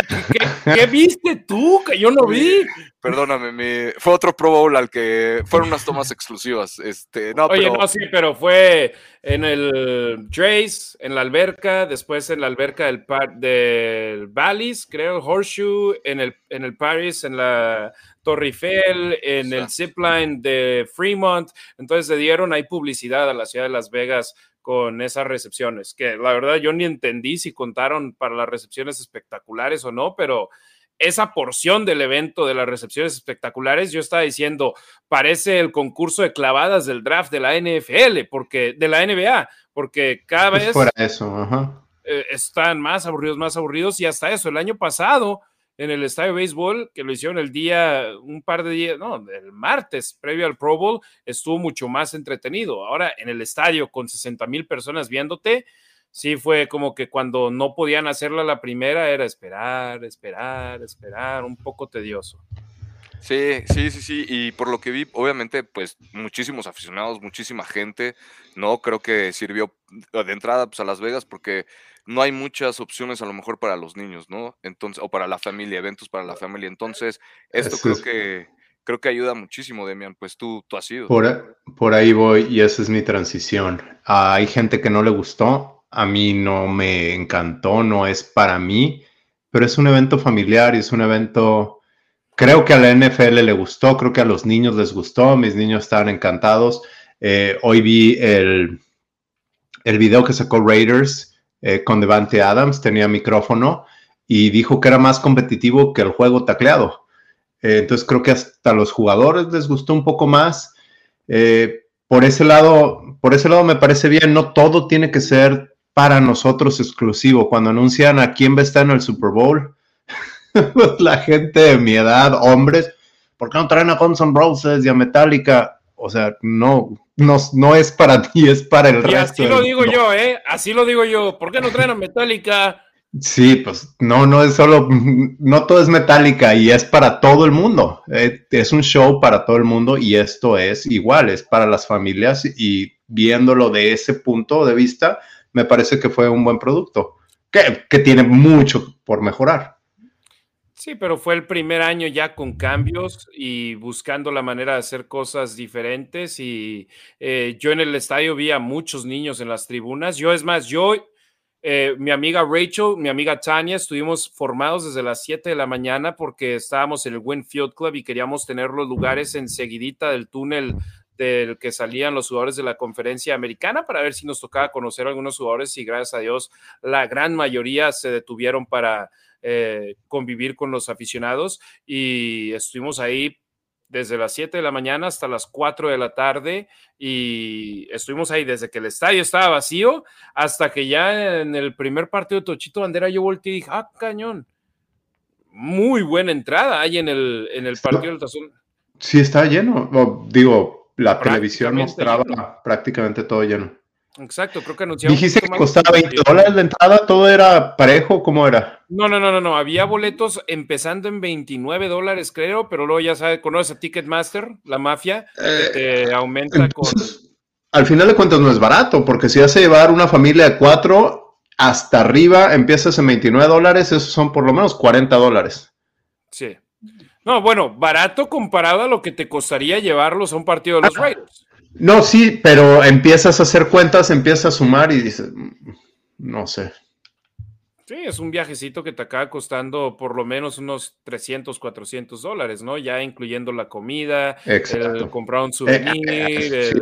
S1: qué viste tú? Que yo no vi.
S4: Perdóname, fue otro Pro Bowl al que fueron unas tomas exclusivas. Este, no,
S1: Oye, no, sí, pero fue en el Trace, en la alberca, después en la alberca del, del Valleys, creo, Horseshoe, en el, en el Paris, en la Torre Eiffel, en el Zipline de Fremont. Entonces se dieron ahí publicidad a la ciudad de Las Vegas con esas recepciones, que la verdad yo ni entendí si contaron para las recepciones espectaculares o no, pero esa porción del evento de las recepciones espectaculares, yo estaba diciendo, parece el concurso de clavadas del draft de la NFL, porque de la NBA, porque cada vez
S3: eso,
S1: eh, están más aburridos, más aburridos, y hasta eso, el año pasado, en el estadio de béisbol, que lo hicieron el día, un par de días, no, el martes, previo al Pro Bowl, estuvo mucho más entretenido. Ahora, en el estadio, con 60 mil personas viéndote, sí fue como que cuando no podían hacerla la primera era esperar, esperar, esperar, un poco tedioso.
S4: Sí, sí, sí, sí, y por lo que vi, obviamente, pues muchísimos aficionados, muchísima gente, ¿no? Creo que sirvió de entrada pues, a Las Vegas porque no hay muchas opciones a lo mejor para los niños, ¿no? Entonces, o para la familia, eventos para la familia. Entonces, esto creo que creo que ayuda muchísimo, Demian, pues tú, tú has sido.
S3: Por, por ahí voy y esa es mi transición. hay gente que no le gustó, a mí no me encantó, no es para mí, pero es un evento familiar y es un evento, creo que a la NFL le gustó, creo que a los niños les gustó, mis niños estaban encantados. Eh, hoy vi el, el video que sacó Raiders eh, con Devante Adams, tenía micrófono y dijo que era más competitivo que el juego tacleado. Eh, entonces creo que hasta los jugadores les gustó un poco más por ese lado, por ese lado me parece bien, no todo tiene que ser para nosotros exclusivo. Cuando anuncian a quién va a estar en el Super Bowl, la gente de mi edad, hombres, ¿por qué no traen a Guns N' Roses y a Metallica? O sea, no, no, no es para ti, es para el y resto.
S1: Así lo digo yo, ¿eh? Así lo digo yo. ¿Por qué no traen a Metallica?
S3: Sí, pues no, no es solo, no todo es Metallica y es para todo el mundo. Eh, es un show para todo el mundo y esto es igual, es para las familias y viéndolo de ese punto de vista, me parece que fue un buen producto, que, que tiene mucho por mejorar.
S1: Sí, pero fue el primer año ya con cambios y buscando la manera de hacer cosas diferentes. Y eh, yo en el estadio vi a muchos niños en las tribunas. Yo, es más, yo, eh, mi amiga Rachel, mi amiga Tania, estuvimos formados desde las 7 de la mañana porque estábamos en el Winfield Club y queríamos tener los lugares enseguidita del túnel del que salían los jugadores de la conferencia americana para ver si nos tocaba conocer a algunos jugadores y gracias a Dios la gran mayoría se detuvieron para eh, convivir con los aficionados y estuvimos ahí desde las 7 de la mañana hasta las 4 de la tarde y estuvimos ahí desde que el estadio estaba vacío hasta que ya en el primer partido de Tochito Bandera yo volteé y dije, ah, cañón, muy buena entrada ahí en el, en el partido del Tazón.
S3: Sí, estaba lleno, digo, la televisión mostraba prácticamente todo lleno.
S1: Exacto, creo que
S3: anunciaron. Dijiste que costaba 20 dólares la entrada, todo era parejo, ¿cómo era?
S1: No, no, no, no, no. Había boletos empezando en 29 dólares, creo, pero luego ya sabes, conoces a Ticketmaster, la mafia, eh, aumenta con.
S3: Al final de cuentas no es barato, porque si vas a llevar una familia de cuatro hasta arriba, empiezas en 29 dólares, esos son por lo menos 40 dólares.
S1: Sí. No, bueno, barato comparado a lo que te costaría llevarlos a un partido de los Raiders.
S3: No, sí, pero empiezas a hacer cuentas, empiezas a sumar y dices, mm, no sé.
S1: Sí, es un viajecito que te acaba costando por lo menos unos 300, 400 dólares, ¿no? Ya incluyendo la comida, el comprar un eh, souvenir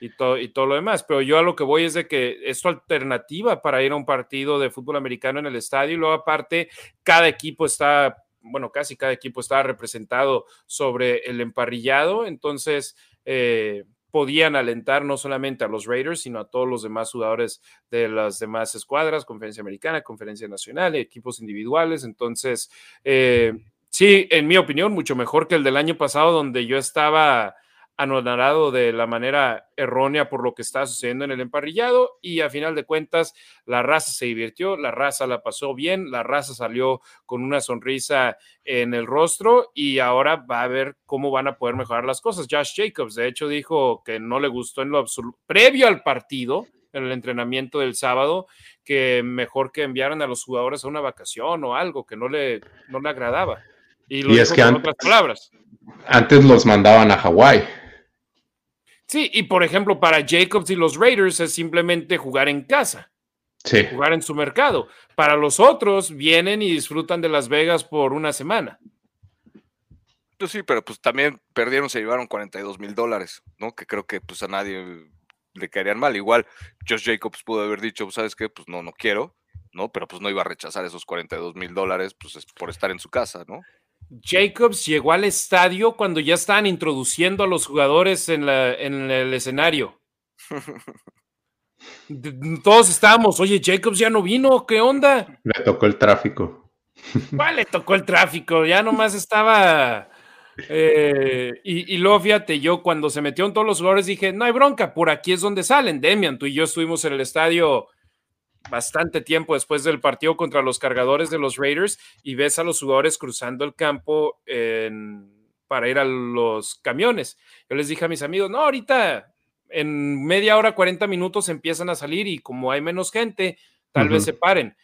S1: y, todo, y todo lo demás. Pero yo a lo que voy es de que es tu alternativa para ir a un partido de fútbol americano en el estadio y luego aparte cada equipo está, bueno, casi cada equipo está representado sobre el emparrillado, entonces... Eh, podían alentar no solamente a los Raiders, sino a todos los demás jugadores de las demás escuadras, conferencia americana, conferencia nacional, equipos individuales. Entonces, eh, sí, en mi opinión, mucho mejor que el del año pasado, donde yo estaba anonadado de la manera errónea por lo que está sucediendo en el emparrillado y a final de cuentas la raza se divirtió, la raza la pasó bien, la raza salió con una sonrisa en el rostro y ahora va a ver cómo van a poder mejorar las cosas. Josh Jacobs de hecho dijo que no le gustó en lo absoluto, previo al partido, en el entrenamiento del sábado, que mejor que enviaran a los jugadores a una vacación o algo que no le, no le agradaba. Y lo es que con otras palabras.
S3: Antes los mandaban a Hawái.
S1: Sí, y por ejemplo, para Jacobs y los Raiders es simplemente jugar en casa. Sí. Jugar en su mercado. Para los otros, vienen y disfrutan de Las Vegas por una semana.
S4: Pues sí, pero pues también perdieron, se llevaron 42 mil dólares, ¿no? Que creo que pues a nadie le caerían mal. Igual, Josh Jacobs pudo haber dicho, ¿sabes qué? Pues no, no quiero, ¿no? Pero pues no iba a rechazar esos 42 mil dólares, pues por estar en su casa, ¿no?
S1: Jacobs llegó al estadio cuando ya estaban introduciendo a los jugadores en, el escenario. Todos estábamos, oye, Jacobs ya no vino, ¿qué onda?
S3: Le tocó el tráfico.
S1: ¿Cuál le tocó el tráfico? Ya nomás estaba. Eh, y, y, luego fíjate, yo cuando se metieron todos los jugadores dije, no hay bronca, por aquí es donde salen. Demian, tú y yo estuvimos en el estadio bastante tiempo después del partido contra los cargadores de los Raiders y ves a los jugadores cruzando el campo para ir a los camiones. Yo les dije a mis amigos, no, ahorita en media hora, 40 minutos empiezan a salir y como hay menos gente, tal vez se paren.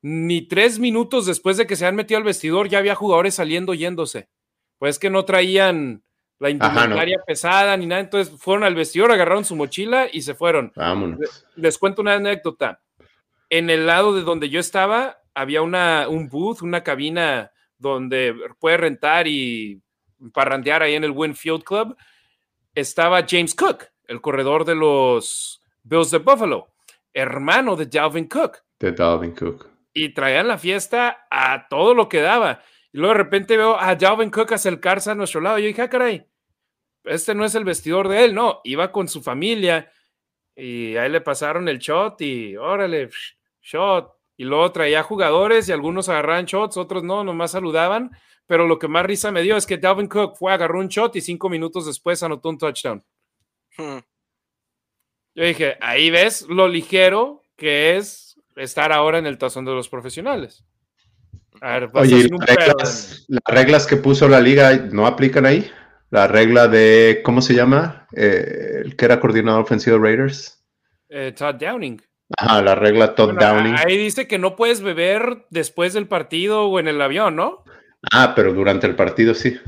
S1: Ni tres minutos después de que se han metido al vestidor ya había jugadores saliendo yéndose. Pues que no traían la indumentaria pesada ni nada, entonces fueron al vestidor, agarraron su mochila y se fueron.
S3: Vámonos.
S1: Les cuento una anécdota en el lado de donde yo estaba había una, un booth, una cabina donde puede rentar y parrandear ahí en el Winfield Club. Estaba James Cook, el corredor de los Bills de Buffalo, hermano de Dalvin Cook.
S3: De Dalvin Cook.
S1: Y traían la fiesta a todo lo que daba. Y luego de repente veo a Dalvin Cook acercarse a nuestro lado. Y yo dije, ah, caray, este no es el vestidor de él, no, iba con su familia y ahí le pasaron el shot y órale, shot. Y luego traía jugadores y algunos agarraban shots, otros no, nomás saludaban. Pero lo que más risa me dio es que Dalvin Cook fue, agarró un shot y cinco minutos después anotó un touchdown. Hmm. Yo dije, ahí ves lo ligero que es estar ahora en el tazón de los profesionales.
S3: A ver, Oye, las reglas, que puso la liga no aplican ahí? La regla de, ¿cómo se llama? Eh, el que era coordinador ofensivo de Raiders.
S1: Eh, Todd Downing.
S3: Ajá, la regla Todd Downing.
S1: Ahí dice que no puedes beber después del partido o en el avión, ¿no?
S3: Ah, pero durante el partido sí.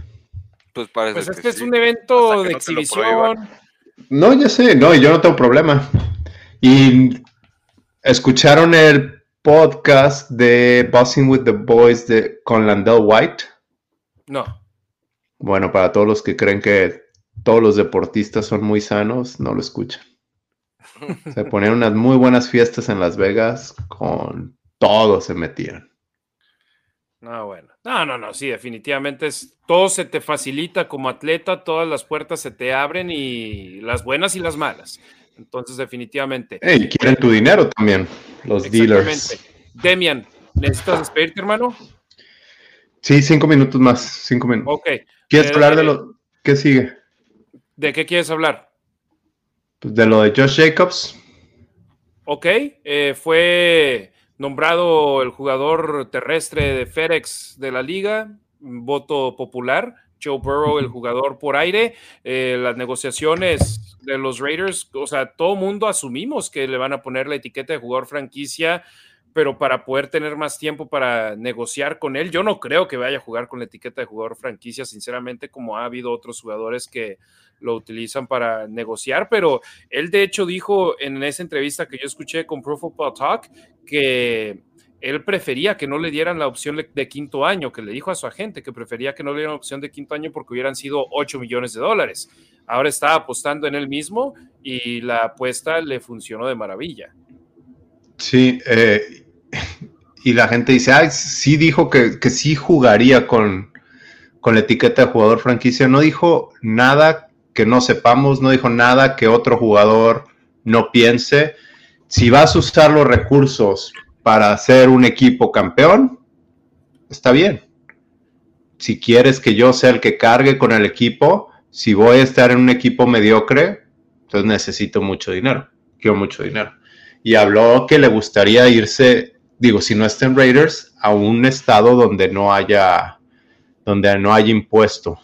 S1: Pues parece pues este es un evento de exhibición.
S3: No, ya sé, no, yo no tengo problema. Y escucharon el podcast de Bossing with the Boys de, con Landell White.
S1: No.
S3: Bueno, para todos los que creen que todos los deportistas son muy sanos, no lo escuchan. Se ponían unas muy buenas fiestas en Las Vegas, con todo se metían.
S1: No, bueno. No, no, no, sí, definitivamente es, todo se te facilita como atleta, todas las puertas se te abren y las buenas y las malas. Entonces, definitivamente.
S3: Y quieren tu dinero también, los dealers.
S1: Demian, ¿necesitas despedirte, hermano?
S3: Sí, cinco minutos más, cinco minutos.
S1: Ok.
S3: ¿Quieres eh, hablar de lo que sigue?
S1: ¿De qué quieres hablar?
S3: Pues de lo de Josh Jacobs.
S1: Ok, eh, fue nombrado el jugador terrestre de FedEx de la liga, voto popular. Joe Burrow, el jugador por aire. Eh, las negociaciones de los Raiders, o sea, todo mundo asumimos que le van a poner la etiqueta de jugador franquicia, pero para poder tener más tiempo para negociar con él, yo no creo que vaya a jugar con la etiqueta de jugador franquicia, sinceramente, como ha habido otros jugadores que lo utilizan para negociar, pero él de hecho dijo en esa entrevista que yo escuché con Pro Football Talk que él prefería que no le dieran la opción de quinto año, que le dijo a su agente que prefería que no le dieran la opción de quinto año porque hubieran sido 8 millones de dólares. Ahora está apostando en él mismo y la apuesta le funcionó de maravilla.
S3: Sí, eh, y la gente dice, ay, sí dijo que, que sí jugaría con, con la etiqueta de jugador franquicia. No dijo nada que no sepamos, no dijo nada que otro jugador no piense. Si vas a usar los recursos para hacer un equipo campeón, está bien. Si quieres que yo sea el que cargue con el equipo, si voy a estar en un equipo mediocre, entonces necesito mucho dinero. Quiero mucho dinero. Y habló que le gustaría irse, digo, si no está en Raiders, a un estado donde no haya, donde no haya impuesto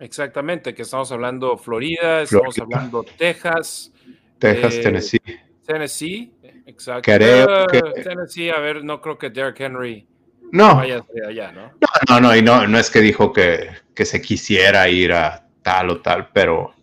S1: Exactamente, que estamos hablando Florida, estamos hablando Texas.
S3: Texas, eh, Tennessee.
S1: Tennessee, exacto.
S3: Creo que...
S1: Tennessee, a ver, no creo que Derrick Henry
S3: no. vaya allá, ¿no? No, no, no, y no, no es que dijo que, que se quisiera ir a tal o tal, pero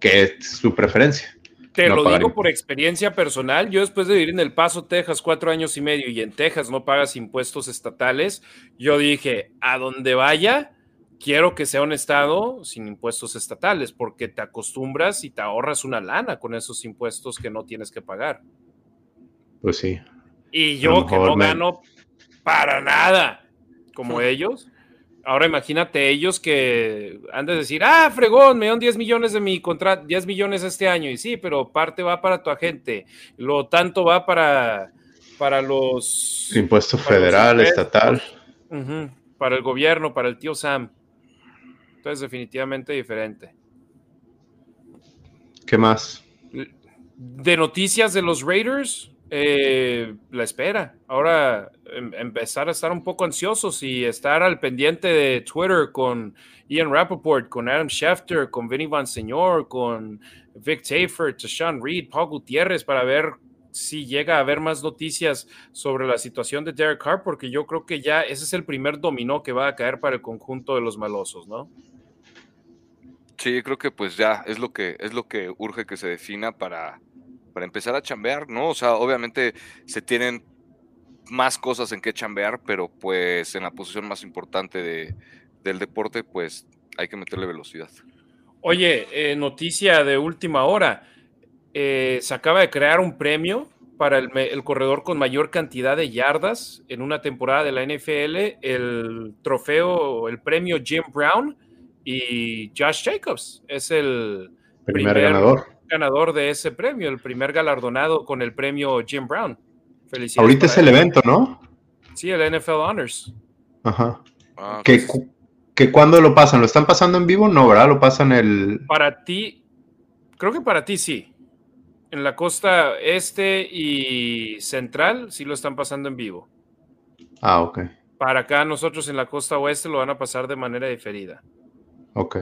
S3: que es su preferencia.
S1: Te lo digo por experiencia personal. Yo después de vivir en El Paso, Texas, cuatro años y medio, y en Texas no pagas impuestos estatales, yo dije, a donde vaya, quiero que sea un estado sin impuestos estatales, porque te acostumbras y te ahorras una lana con esos impuestos que no tienes que pagar.
S3: Pues sí.
S1: Y yo que no gano para nada como ellos. Ahora imagínate ellos que han de decir, ah, fregón, me dan 10 millones de mi contrato, 10 millones este año. Y sí, pero parte va para tu agente, lo tanto va para, para los...
S3: Impuesto federal, estatal.
S1: para el gobierno, para el tío Sam. Entonces, definitivamente diferente.
S3: ¿Qué más?
S1: De noticias de los Raiders, eh, la espera. Ahora em, empezar a estar un poco ansiosos y estar al pendiente de Twitter con Ian Rappaport, con Adam Schefter, con Vinny Van Señor, con Vic Tafer, Tashawn Reed, Paul Gutiérrez, para ver si llega a haber más noticias sobre la situación de Derek Carr, porque yo creo que ya ese es el primer dominó que va a caer para el conjunto de los malosos, ¿no?
S4: Sí, creo que pues ya es lo que es lo que urge que se defina para, para empezar a chambear, ¿no? O sea, obviamente se tienen más cosas en que chambear, pero pues en la posición más importante de, del deporte, pues hay que meterle velocidad.
S1: Oye, eh, noticia de última hora. Eh, se acaba de crear un premio para el, corredor con mayor cantidad de yardas en una temporada de la NFL, el trofeo, el premio Jim Brown, y Josh Jacobs es el
S3: primer, ganador.
S1: Ganador de ese premio, el primer galardonado con el premio Jim Brown.
S3: Felicidades Ahorita es el evento, ¿no?
S1: Sí, el NFL Honors.
S3: Ajá. Ah, ¿Que, pues ¿Que cuándo lo pasan? ¿Lo están pasando en vivo? No, ¿verdad? Lo pasan el...
S1: Para ti, creo que para ti sí. En la costa este y central sí lo están pasando en vivo.
S3: Ah, ok.
S1: Para acá nosotros en la costa oeste lo van a pasar de manera diferida.
S3: Ok.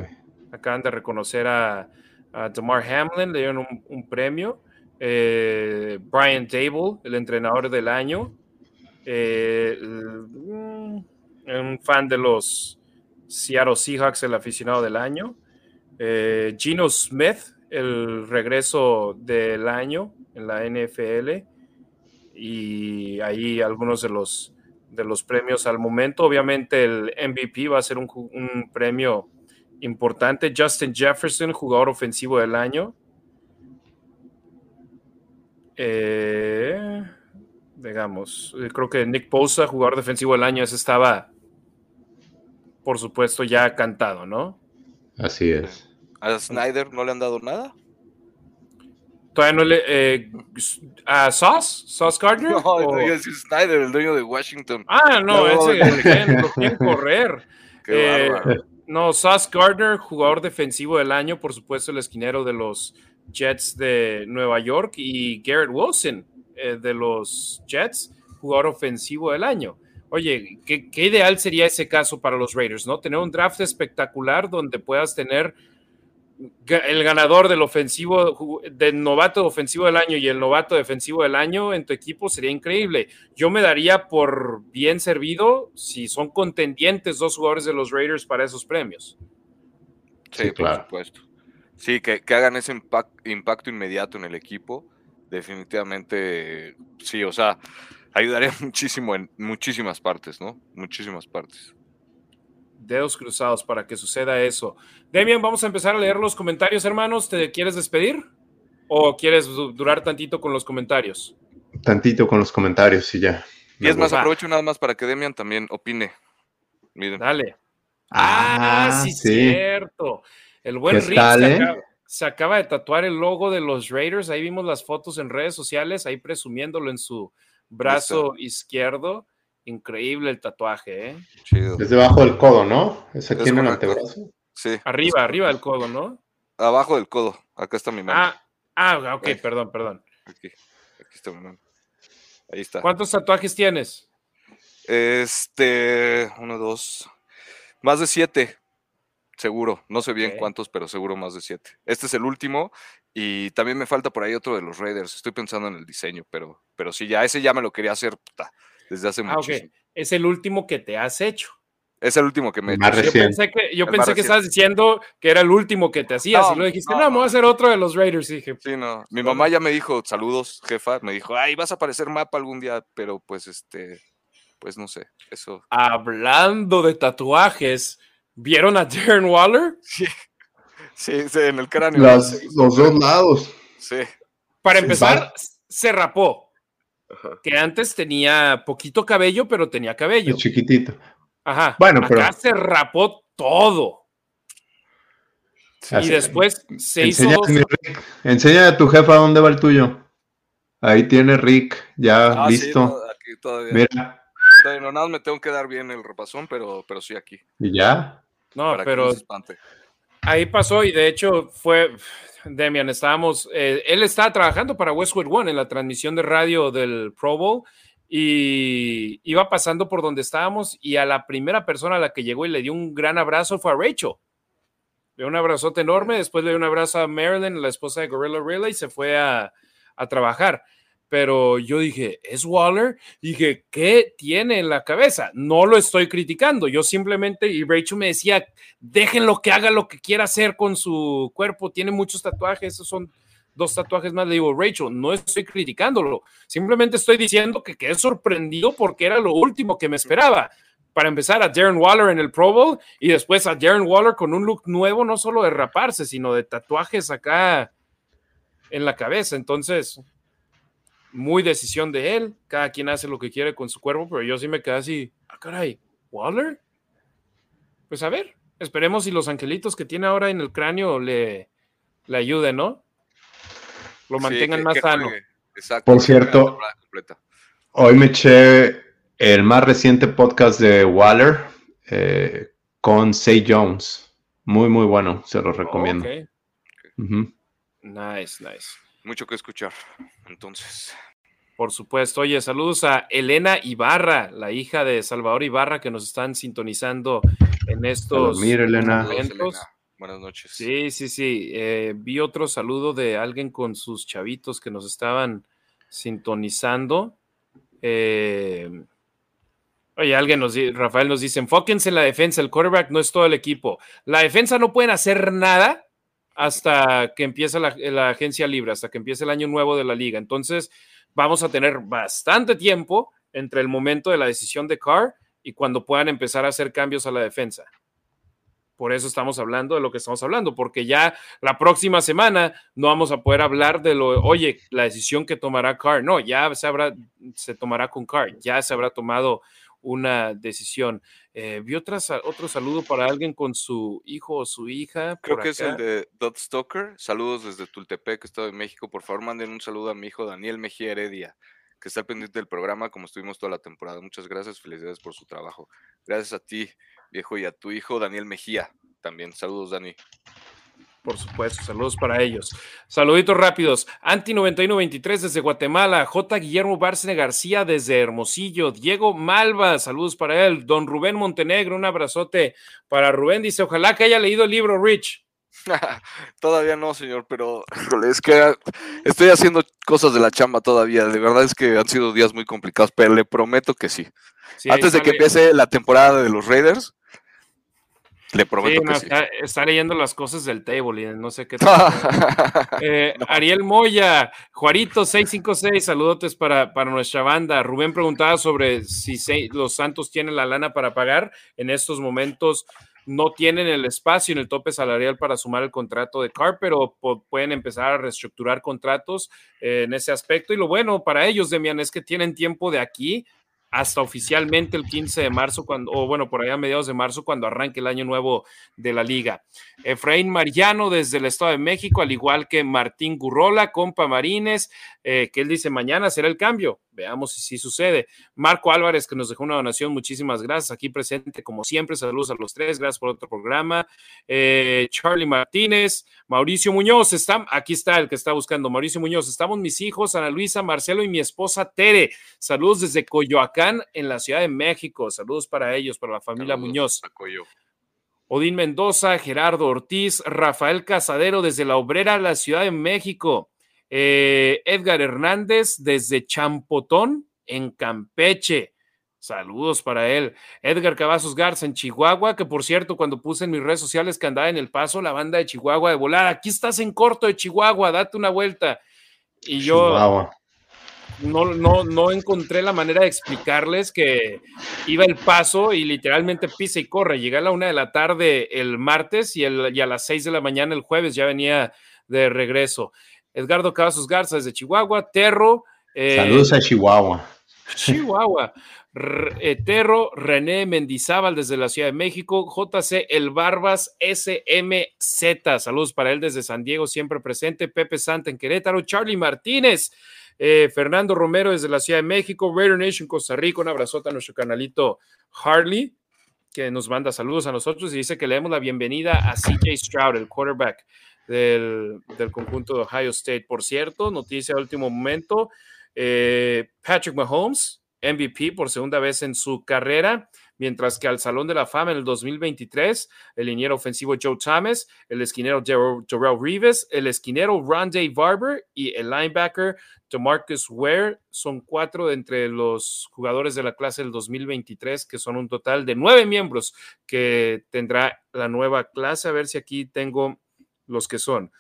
S1: Acaban de reconocer a, a Damar Hamlin, le dieron un, premio. Eh, Brian Dable, el entrenador del año. Eh, un fan de los Seattle Seahawks, el aficionado del año. Eh, Gino Smith, el regreso del año en la NFL. Y ahí algunos de los, de los premios al momento. Obviamente el MVP va a ser un premio importante. Justin Jefferson, jugador ofensivo del año. Eh, digamos, eh, creo que Nick Bosa, jugador defensivo del año, ese estaba, por supuesto, ya cantado, ¿no?
S3: Así es.
S4: ¿A Snyder no le han dado nada?
S1: Todavía no le. Eh, ¿A Sauce? ¿Sauce Gardner?
S4: No, o... Snyder, el dueño de Washington.
S1: Ah, no, ese correr. Qué bárbaro. No, Sauce Gardner, jugador defensivo del año, por supuesto, el esquinero de los Jets de Nueva York, y Garrett Wilson eh, de los Jets, jugador ofensivo del año. Oye, ¿qué, ¿qué, ideal sería ese caso para los Raiders, ¿no? Tener un draft espectacular donde puedas tener el ganador del ofensivo, del novato ofensivo del año y el novato defensivo del año en tu equipo sería increíble. Yo me daría por bien servido si son contendientes dos jugadores de los Raiders para esos premios.
S4: Sí, por supuesto. Sí, que, hagan ese impacto inmediato en el equipo, definitivamente sí, o sea, ayudaría muchísimo en muchísimas partes, ¿no? Muchísimas partes
S1: dedos cruzados para que suceda eso. Demian, vamos a empezar a leer los comentarios, hermanos. ¿Te quieres despedir? ¿O quieres durar tantito con los comentarios?
S3: Tantito con los comentarios y ya.
S4: Y es más, aprovecho nada más para que Demian también opine. Miren.
S1: Dale. Ah, ah sí, cierto. El buen Rick eh? se, acaba, de tatuar el logo de los Raiders. Ahí vimos las fotos en redes sociales, ahí presumiéndolo en su brazo izquierdo. Increíble el tatuaje, ¿eh?
S3: Es debajo del codo, ¿no? Es aquí en el antebrazo.
S1: Sí. Arriba, arriba del codo, ¿no?
S4: Abajo del codo. Acá está mi mano.
S1: Ah, ah ok, perdón, perdón.
S4: Aquí, aquí está mi mano. Ahí está.
S1: ¿Cuántos tatuajes tienes?
S4: Este, uno, dos, más de siete, seguro. No sé bien cuántos, pero seguro más de siete. Este es el último y también me falta por ahí otro de los Raiders. Estoy pensando en el diseño, pero, pero sí, ya ese ya me lo quería hacer desde hace mucho. Ah,
S1: es el último que te has hecho.
S4: Es el último que me he
S1: hecho. Yo pensé que, yo pensé que estabas diciendo que era el último que te hacías y luego dijiste, no, no, me voy a hacer otro de los Raiders. dije,
S4: sí, no. Mi mamá ya me dijo, saludos, jefa. Me dijo, ay, vas a aparecer mapa algún día, pero pues este, pues no sé, eso.
S1: Hablando de tatuajes, ¿vieron a Darren Waller?
S4: Sí, sí, en el cráneo.
S3: los dos lados.
S4: Sí.
S1: Para empezar, se rapó que antes tenía poquito cabello, pero tenía cabello.
S3: chiquitito.
S1: Ajá. Bueno, Acá se rapó todo. y después se hizo.
S3: Enseña a tu jefa dónde va el tuyo. Ahí tiene Rick, ya ah, listo. Mira.
S4: No, nada, me tengo que dar bien el repasón, pero, pero sí aquí.
S3: ¿Y ya?
S1: No, pero. Ahí pasó y de hecho fue Demian, estábamos, eh, él estaba trabajando para Westwood One en la transmisión de radio del Pro Bowl y iba pasando por donde estábamos y a la primera persona a la que llegó y le dio un gran abrazo fue a Rachel. Le dio un abrazote enorme, después le dio un abrazo a Marilyn, la esposa de Gorilla Relay, y se fue a, a trabajar pero yo dije, ¿es Waller? Dije, ¿qué tiene en la cabeza? No lo estoy criticando, yo simplemente, y Rachel me decía, déjenlo que haga lo que quiera hacer con su cuerpo, tiene muchos tatuajes, esos son dos tatuajes más. Le digo, Rachel, no estoy criticándolo, simplemente estoy diciendo que quedé sorprendido porque era lo último que me esperaba. Para empezar, a Darren Waller en el Pro Bowl y después a Darren Waller con un look nuevo, no solo de raparse, sino de tatuajes acá en la cabeza. Entonces, muy decisión de él, cada quien hace lo que quiere con su cuerpo, pero yo sí me quedé así, ah, caray, ¿Waller? Pues a ver, Esperemos si los angelitos que tiene ahora en el cráneo le, le ayuden, ¿no? Lo mantengan más sano.
S3: Por cierto, hoy me eché el más reciente podcast de Waller eh, con Say Jones. Muy, muy bueno, se lo recomiendo.
S1: Nice, nice.
S4: Mucho que escuchar, entonces.
S1: Por supuesto. Oye, saludos a Elena Ibarra, la hija de Salvador Ibarra, que nos están sintonizando en estos
S3: Mira, Elena.
S1: momentos.
S4: Buenas noches.
S1: Sí, sí, sí. Eh, vi otro saludo de alguien con sus chavitos que nos estaban sintonizando. Eh, oye, alguien nos dice, Rafael nos dice, enfóquense en la defensa, el quarterback no es todo el equipo. La defensa no pueden hacer nada hasta que empiece la, agencia libre, hasta que empiece el año nuevo de la liga. Entonces, vamos a tener bastante tiempo entre el momento de la decisión de Carr y cuando puedan empezar a hacer cambios a la defensa. Por eso estamos hablando de lo que estamos hablando, porque ya la próxima semana no vamos a poder hablar de lo, oye, la decisión que tomará Carr. No, ya se, habrá, se tomará con Carr, ya se habrá tomado una decisión. Eh, vi otro saludo para alguien con su hijo o su hija.
S4: Creo que es el de Dot Stoker. Saludos desde Tultepec, Estado de México. Por favor, manden un saludo a mi hijo Daniel Mejía Heredia, que está pendiente del programa como estuvimos toda la temporada. Muchas gracias, felicidades por su trabajo. Gracias a ti, viejo, y a tu hijo Daniel Mejía también. Saludos, Dani.
S1: Por supuesto, saludos para ellos. Saluditos rápidos. Anti 9123 desde Guatemala. J. Guillermo Bárcene García desde Hermosillo. Diego Malva, saludos para él. Don Rubén Montenegro, un abrazote para Rubén. Dice, ojalá que haya leído el libro Rich.
S4: todavía no, señor, pero es que estoy haciendo cosas de la chamba todavía. De verdad es que han sido días muy complicados, pero le prometo que sí. Antes de que empiece la temporada de los Raiders, le prometo que
S1: está, sí. está, leyendo las cosas del table y no sé qué. eh, Ariel Moya, Juarito 656, saludotes para, para nuestra banda. Rubén preguntaba sobre si se, los Santos tienen la lana para pagar. En estos momentos no tienen el espacio en el tope salarial para sumar el contrato de Carr, pero pueden empezar a reestructurar contratos eh, en ese aspecto. Y lo bueno para ellos, Demian, es que tienen tiempo de aquí hasta oficialmente el 15 de marzo, cuando, o bueno, por allá a mediados de marzo, cuando arranque el año nuevo de la liga. Efraín Mariano desde el Estado de México, al igual que Martín Gurrola, compa Marines, eh, que él dice mañana será el cambio. Veamos si, si, sucede. Marco Álvarez, que nos dejó una donación, muchísimas gracias. Aquí presente, como siempre, saludos a los tres, gracias por otro programa. Eh, Charlie Martínez, Mauricio Muñoz, está, aquí está el que está buscando. Mauricio Muñoz, estamos mis hijos, Ana Luisa, Marcelo y mi esposa Tere. Saludos desde Coyoacán, en la Ciudad de México. Saludos para ellos, para la familia saludos Muñoz. Odín Mendoza, Gerardo Ortiz, Rafael Casadero desde la Obrera, la Ciudad de México. Eh, Edgar Hernández desde Champotón, en Campeche. Saludos para él. Edgar Cavazos Garza en Chihuahua, que por cierto, cuando puse en mis redes sociales que andaba en el paso, la banda de Chihuahua de volar, aquí estás en corto de Chihuahua, date una vuelta. Y yo no, no, no encontré la manera de explicarles que iba el paso y literalmente pisa y corre. Llegué a la una de la tarde el martes y, el, y a las seis de la mañana el jueves ya venía de regreso. Edgardo Cavazos Garza desde Chihuahua, Terro.
S3: Eh, Saludos a Chihuahua.
S1: Chihuahua. Eh, Terro, René Mendizábal desde la Ciudad de México, JC El Barbas SMZ, saludos para él desde San Diego, siempre presente, Pepe Santa en Querétaro, Charlie Martínez, eh, Fernando Romero desde la Ciudad de México, Raider Nation Costa Rica, un abrazote a nuestro canalito Harley, que nos manda saludos a nosotros y dice que le demos la bienvenida a CJ Stroud, el quarterback del, conjunto de Ohio State. Por cierto, noticia de último momento, eh, Patrick Mahomes, MVP por segunda vez en su carrera, mientras que al Salón de la Fama en el 2023, el liniero ofensivo Joe Thomas, el esquinero Jarrell Reeves, el esquinero Rondé Barber y el linebacker Demarcus Ware son cuatro de entre los jugadores de la clase del 2023, que son un total de nueve miembros que tendrá la nueva clase. A ver si aquí tengo los que son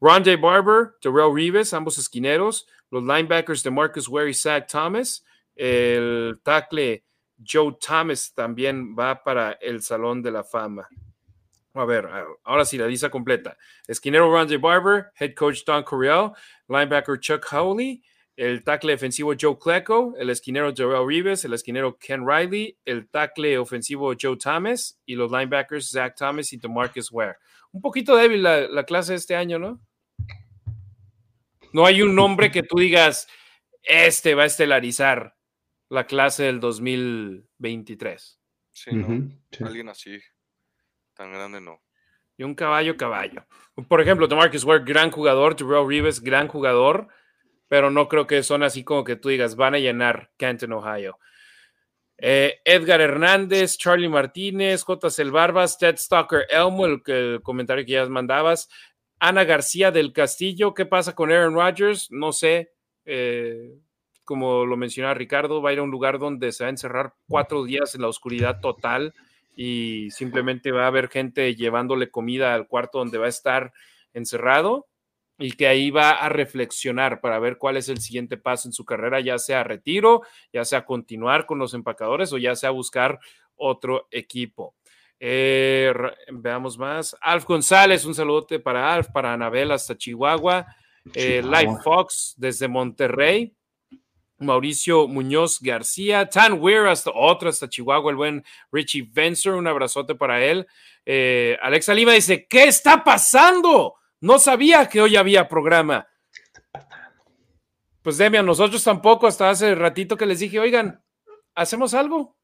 S1: Rondé Barber, Terrell Reeves, ambos esquineros, los linebackers de Marcus Ware y Zach Thomas, el tackle Joe Thomas también va para el Salón de la Fama. A ver, ahora sí, la lista completa. Esquinero Rondé Barber, head coach Don Coryell, linebacker Chuck Howley, el tackle defensivo Joe Klecko, el esquinero Joel Reeves, el esquinero Ken Riley, el tackle ofensivo Joe Thomas y los linebackers Zach Thomas y Demarcus Ware. Un poquito débil la, la clase de este año, ¿no? No hay un nombre que tú digas, este va a estelarizar la clase del 2023.
S4: Sí, ¿no? Alguien así, tan grande no.
S1: Y un caballo, caballo. Por ejemplo, Demarcus Ware, gran jugador, Terrell Reeves, gran jugador, pero no creo que son así como que tú digas, van a llenar Canton, Ohio. Eh, Edgar Hernández, Charlie Martínez, J. Barbas, Ted Stalker Elmo, el, el, comentario que ya mandabas, Ana García del Castillo, ¿qué pasa con Aaron Rodgers? No sé, eh, como lo mencionaba Ricardo, va a ir a un lugar donde se va a encerrar cuatro días en la oscuridad total y simplemente va a haber gente llevándole comida al cuarto donde va a estar encerrado y que ahí va a reflexionar para ver cuál es el siguiente paso en su carrera, ya sea retiro, ya sea continuar con los empacadores o ya sea buscar otro equipo. Eh, veamos más. Alf González, un saludote para Alf, para Anabel hasta Chihuahua. Eh, Live Fox desde Monterrey. Mauricio Muñoz García, Tan Weir hasta otro, hasta Chihuahua, el buen Richie Vencer, un abrazote para él. Eh, Alexa Lima dice, ¿qué está pasando? No sabía que hoy había programa. Pues Demian, nosotros tampoco, hasta hace ratito que les dije, oigan, ¿hacemos algo?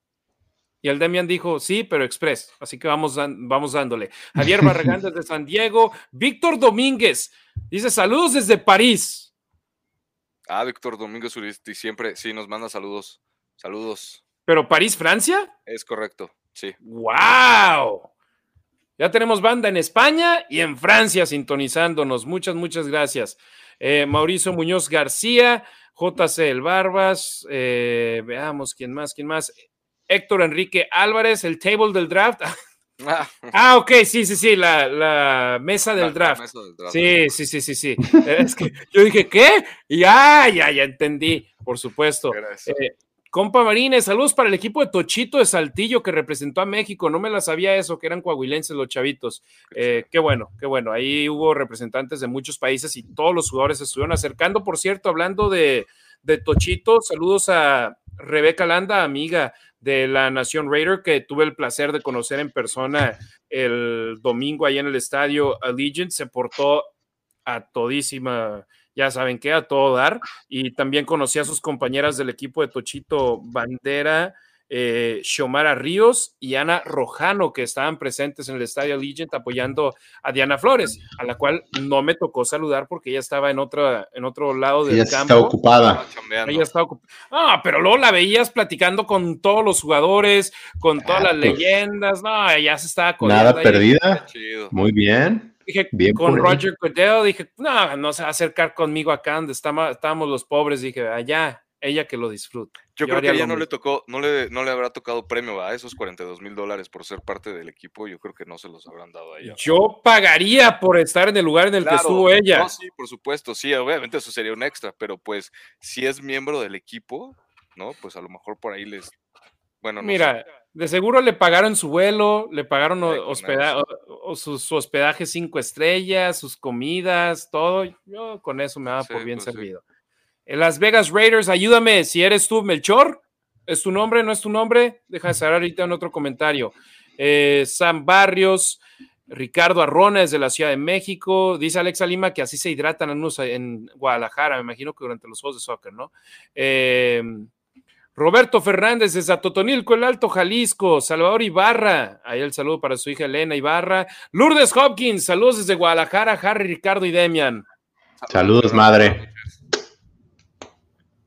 S1: Y el Demian dijo, sí, pero express. Así que vamos, vamos dándole. Javier Barragán desde San Diego. Víctor Domínguez dice, saludos desde París.
S4: Ah, Víctor Domínguez Uristi siempre, sí, nos manda saludos. Saludos.
S1: ¿Pero París, Francia?
S4: Es correcto, sí.
S1: ¡Wow! Ya tenemos banda en España y en Francia sintonizándonos. Muchas, muchas gracias. Eh, Mauricio Muñoz García, JC El Barbas, eh, veamos quién más, quién más. Héctor Enrique Álvarez, el table del draft. Ah. ah, ok, sí, sí, sí, la, mesa, del draft. Sí, sí, sí, sí, sí. es que yo dije, ¿qué? Y ya, ya, ya entendí, por supuesto. Eh, compa Marines, saludos para el equipo de Tochito de Saltillo que representó a México. No me la sabía eso, que eran coahuilenses los chavitos. Eh, qué bueno, qué bueno. Ahí hubo representantes de muchos países y todos los jugadores se estuvieron acercando. Por cierto, hablando de, de Tochito, saludos a Rebeca Landa, amiga de la Nación Raider, que tuve el placer de conocer en persona el domingo ahí en el estadio Allegiant, se portó a todísima, ya saben qué, a todo dar. Y también conocí a sus compañeras del equipo de Tochito Bandera, eh, Xiomara Ríos y Ana Rojano, que estaban presentes en el estadio Allegiant apoyando a Diana Flores, a la cual no me tocó saludar porque ella estaba en, otra, en otro lado del
S3: ella
S1: campo.
S3: Está ocupada.
S1: Ella está ocupada. Ah, pero luego la veías platicando con todos los jugadores, con todas las leyendas. No, ella se estaba
S3: Nada perdida. Muy bien.
S1: Dije, con Roger Goodell, dije, no, no se va a acercar conmigo acá donde estábamos los pobres. Dije, allá, ella que lo disfruta.
S4: Yo, creo que a ella no le tocó, no le, no le habrá tocado premio a esos 42 mil dólares por ser parte del equipo. Yo creo que no se los habrán dado a ella.
S1: Yo pagaría por estar en el lugar en el que estuvo ella.
S4: sí, por supuesto, sí, obviamente eso sería un extra, pero pues si es miembro del equipo, ¿no? Pues a lo mejor por ahí les. Bueno, no
S1: Mira, de seguro le pagaron su vuelo, le pagaron hospeda o, su, hospedaje cinco estrellas, sus comidas, todo. Yo con eso me daba por bien pues servido. En Las Vegas Raiders, ayúdame, si eres tú, Melchor, ¿es tu nombre? ¿No es tu nombre? Deja de saber ahorita en otro comentario. Eh, Sam Barrios, Ricardo Arrona desde la Ciudad de México. Dice Alexa Lima que así se hidratan unos en Guadalajara, me imagino que durante los juegos de soccer, ¿no? Eh, Roberto Fernández desde Totonilco, el Alto Jalisco. Salvador Ibarra, ahí el saludo para su hija Elena Ibarra. Lourdes Hopkins, saludos desde Guadalajara, Harry, Ricardo y Demian.
S3: Saludos, madre.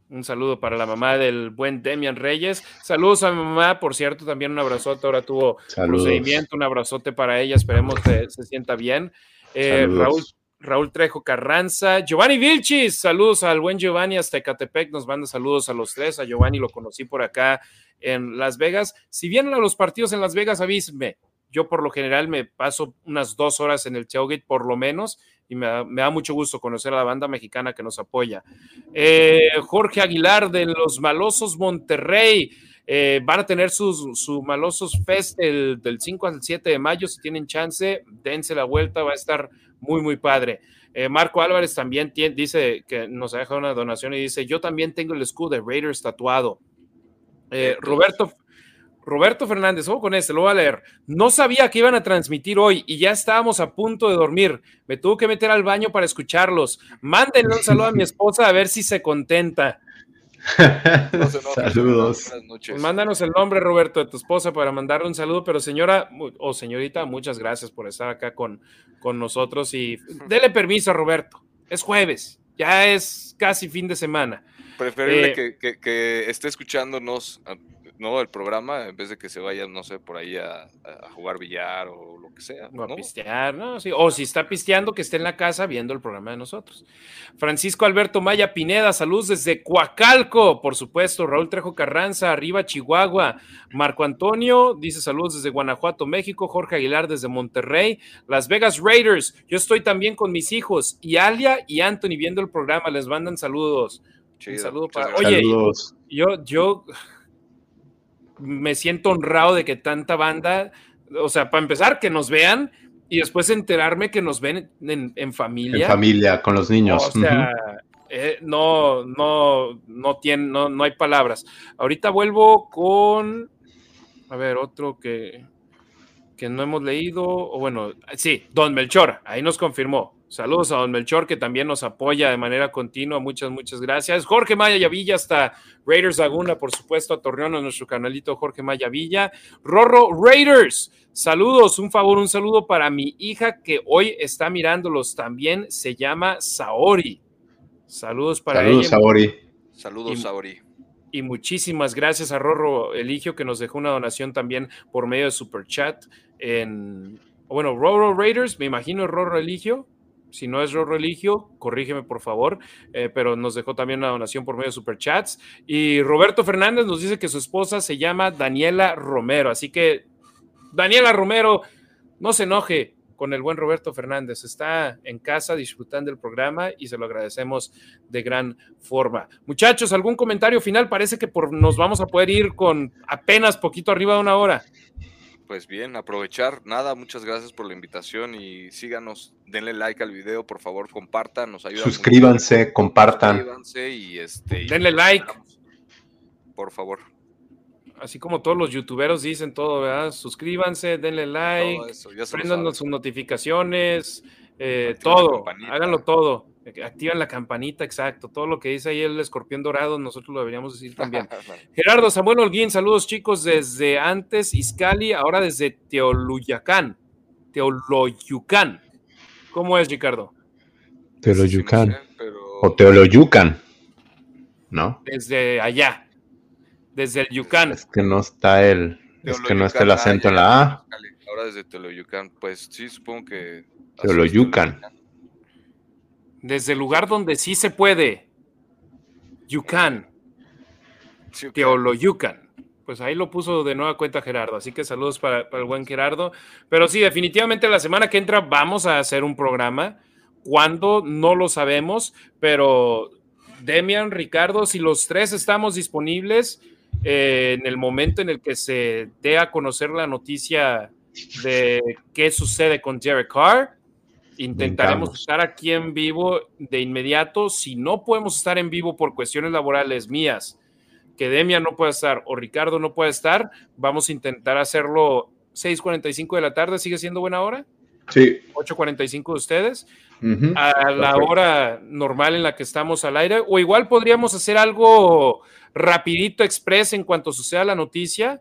S1: Un saludo para la mamá del buen Demian Reyes. Saludos a mi mamá, por cierto, también un abrazote. Ahora tuvo procedimiento, un abrazote para ella. Esperemos que se sienta bien. Eh, Raúl, Raúl Trejo Carranza, Giovanni Vilchis, saludos al buen Giovanni hasta Ecatepec, nos manda saludos a los tres, a Giovanni lo conocí por acá en Las Vegas. Si vienen a los partidos en Las Vegas, avísme. Yo por lo general me paso unas dos horas en el tailgate por lo menos y me da, mucho gusto conocer a la banda mexicana que nos apoya. Eh, Jorge Aguilar de los Malosos Monterrey. Eh, van a tener sus su Malosos Fest del 5 al 7 de mayo. Si tienen chance, dense la vuelta, va a estar muy, muy padre. Eh, Marco Álvarez también dice que nos ha dejado una donación y dice: Yo también tengo el escudo de Raiders tatuado. Eh, Roberto, Roberto Fernández, ojo con este, lo voy a leer. No sabía que iban a transmitir hoy y ya estábamos a punto de dormir. Me tuve que meter al baño para escucharlos. Mándenle un saludo a mi esposa a ver si se contenta.
S3: Saludos.
S1: Mándanos el nombre, Roberto, de tu esposa para mandarle un saludo, pero señora o señorita, muchas gracias por estar acá con, con nosotros y dele permiso a Roberto. Es jueves, ya es casi fin de semana.
S4: Preferible eh, que, que, esté escuchándonos ¿no? El programa, en vez de que se vaya, no sé, por ahí a, jugar billar o lo que sea.
S1: O a pistear, ¿no? Sí. O si está pisteando, que esté en la casa viendo el programa de nosotros. Francisco Alberto Maya Pineda, saludos desde Coacalco, por supuesto. Raúl Trejo Carranza, arriba Chihuahua. Marco Antonio dice saludos desde Guanajuato, México. Jorge Aguilar desde Monterrey. Las Vegas Raiders, yo estoy también con mis hijos. Y Alia y Anthony viendo el programa, les mandan saludos. Un saludo para. Oye, yo, yo me siento honrado de que tanta banda, o sea, para empezar, que nos vean y después enterarme que nos ven en, familia.
S3: En familia, con los niños.
S1: O sea, eh, no, no, no, tiene, no, no hay palabras. Ahorita vuelvo con, a ver, otro que, que no hemos leído, o bueno, sí, Don Melchor, ahí nos confirmó. Saludos a don Melchor, que también nos apoya de manera continua. Muchas, muchas gracias. Jorge Maya Villa, hasta Raiders Laguna, por supuesto, a Torreón, a nuestro canalito Jorge Maya Villa. Rorro Raiders, saludos, un favor, un saludo para mi hija que hoy está mirándolos también. Se llama Saori. Saludos para
S3: saludos, Saori.
S4: Saludos, Saori.
S1: Y muchísimas gracias a Rorro Eligio, que nos dejó una donación también por medio de Super Chat en. Bueno, Rorro Raiders, me imagino Rorro Eligio si no es Rorro Religio, corrígeme por favor, eh, pero nos dejó también una donación por medio de superchats. Y Roberto Fernández nos dice que su esposa se llama Daniela Romero, así que Daniela Romero, no se enoje con el buen Roberto Fernández, está en casa disfrutando el programa y se lo agradecemos de gran forma. Muchachos, ¿algún comentario final? Parece que por, nos vamos a poder ir con apenas poquito arriba de una hora
S4: pues bien, aprovechar. Nada, muchas gracias por la invitación y síganos, denle like al video, por favor, compartan, nos ayudan.
S3: Suscríbanse, compartan.
S4: Suscríbanse y este.
S1: denle like.
S4: Por favor.
S1: Así como todos los youtuberos dicen todo, ¿verdad? Suscríbanse, denle like, prendan sus notificaciones, eh, todo, háganlo todo. Activan la campanita, exacto. Todo lo que dice ahí el escorpión dorado, nosotros lo deberíamos decir también. Gerardo Samuel Holguín, saludos chicos desde antes Iscali, ahora desde Teoluyacán. Teoloyucán. ¿Cómo es, Ricardo?
S3: Teoloyucán. O Teoloyucan. ¿No?
S1: Desde allá. Desde el Yucán.
S3: Es que no está el. Es que no está el acento en la
S4: A. Ahora desde Teoloyucán. Pues sí, supongo que.
S3: Teoloyucan.
S1: Desde el lugar donde sí se puede. You can. Teoloyucan. Pues ahí lo puso de nueva cuenta Gerardo. Así que saludos para, el buen Gerardo. Pero sí, definitivamente la semana que entra vamos a hacer un programa. ¿Cuándo? No lo sabemos. Pero Demian, Ricardo, si los tres estamos disponibles eh, en el momento en el que se dé a conocer la noticia de qué sucede con Derek Carr, Intentaremos estar aquí en vivo de inmediato. Si no podemos estar en vivo por cuestiones laborales mías, que Demia no pueda estar o Ricardo no pueda estar, vamos a intentar hacerlo 6:45 de la tarde. ¿Sigue siendo buena hora?
S3: Sí.
S1: 8:45 de ustedes. A la hora normal en la que estamos al aire. O igual podríamos hacer algo rapidito, express en cuanto suceda la noticia,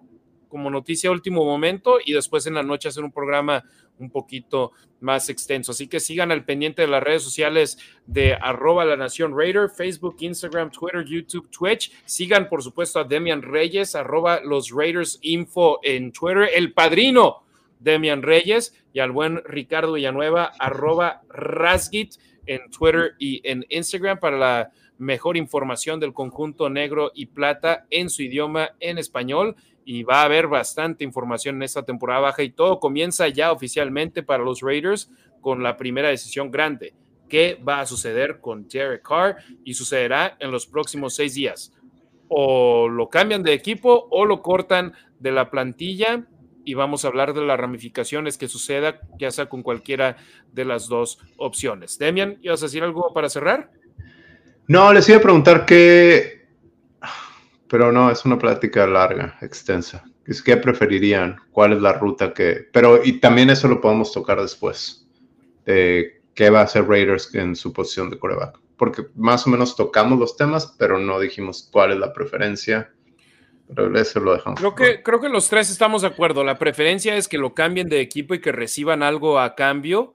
S1: como noticia último momento, y después en la noche hacer un programa un poquito más extenso. Así que sigan al pendiente de las redes sociales de arroba la nación Raider, Facebook, Instagram, Twitter, YouTube, Twitch. Sigan, por supuesto, a Demian Reyes, arroba los Raiders Info en Twitter, el padrino Demian Reyes y al buen Ricardo Villanueva, arroba Rasgit en Twitter y en Instagram para la mejor información del conjunto negro y plata en su idioma en español y va a haber bastante información en esta temporada baja y todo comienza ya oficialmente para los Raiders con la primera decisión grande. ¿Qué va a suceder con Derek Carr? Y sucederá en los próximos seis días. o lo cambian de equipo o lo cortan de la plantilla y vamos a hablar de las ramificaciones que suceda, ya sea con cualquiera de las dos opciones. Demian, ¿ibas a decir algo para cerrar?
S3: No, les iba a preguntar qué, pero no, es una plática larga, extensa. ¿Qué preferirían? ¿Cuál es la ruta que...? Pero, y también eso lo podemos tocar después, de qué va a hacer Raiders en su posición de coreback. Porque más o menos tocamos los temas, pero no dijimos cuál es la preferencia. Pero eso lo dejamos.
S1: Creo que, creo que los tres estamos de acuerdo. La preferencia es que lo cambien de equipo y que reciban algo a cambio,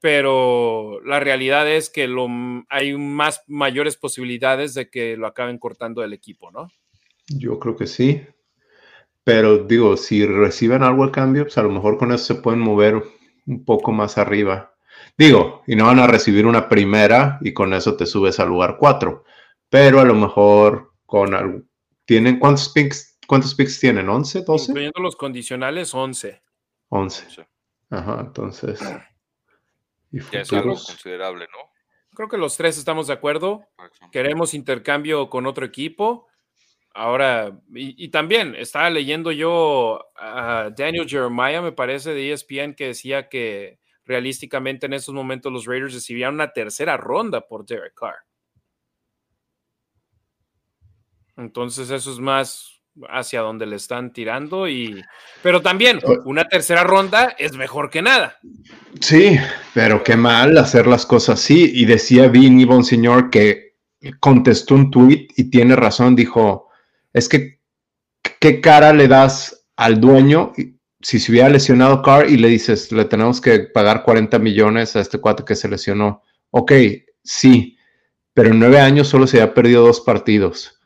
S1: pero la realidad es que lo, hay más mayores posibilidades de que lo acaben cortando del equipo, ¿no?
S3: Yo creo que sí. Pero digo, si reciben algo a cambio, pues a lo mejor con eso se pueden mover un poco más arriba. Digo, y no van a recibir una primera y con eso te subes al lugar 4. Pero a lo mejor con algo. ¿Tienen cuántos picks? ¿Cuántos picks tienen? ¿11? ¿12?
S1: Incluyendo los condicionales, 11.
S3: 11. Ajá, entonces.
S4: ya es algo considerable, ¿no?
S1: Creo que los tres estamos de acuerdo. Queremos intercambio con otro equipo. Ahora, y, también estaba leyendo yo a Daniel Jeremiah, me parece, de ESPN, que decía que realísticamente en estos momentos los Raiders recibían una tercera ronda por Derek Carr. Entonces eso es más hacia donde le están tirando y pero también una tercera ronda es mejor que nada.
S3: Sí, pero qué mal hacer las cosas así y decía Vinny Bonseñor que contestó un tweet y tiene razón, dijo, es que qué cara le das al dueño si se hubiera lesionado Carr y le dices, le tenemos que pagar 40 millones a este cuate que se lesionó. Ok, sí, pero en nueve años solo se había perdido dos partidos.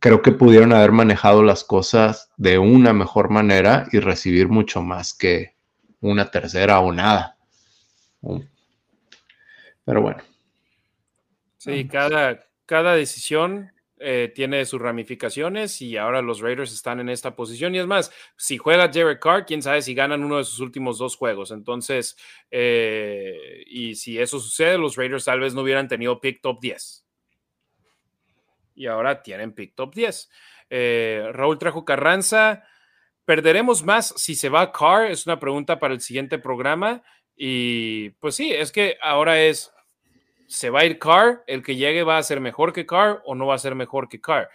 S3: Creo que pudieron haber manejado las cosas de una mejor manera y recibir mucho más que una tercera o nada. Pero bueno.
S1: Sí, cada, cada decisión eh, tiene sus ramificaciones y ahora los Raiders están en esta posición. Y es más, si juega Derek Carr, quién sabe si ganan uno de sus últimos dos juegos. Entonces, eh, y si eso sucede, los Raiders tal vez no hubieran tenido pick top 10. Y ahora tienen pick top 10. Eh, Raúl trajo Carranza. ¿Perderemos más si se va Carr? Es una pregunta para el siguiente programa. Y pues sí, es que ahora es se va a ir Carr, el que llegue va a ser mejor que Carr o no va a ser mejor que Carr.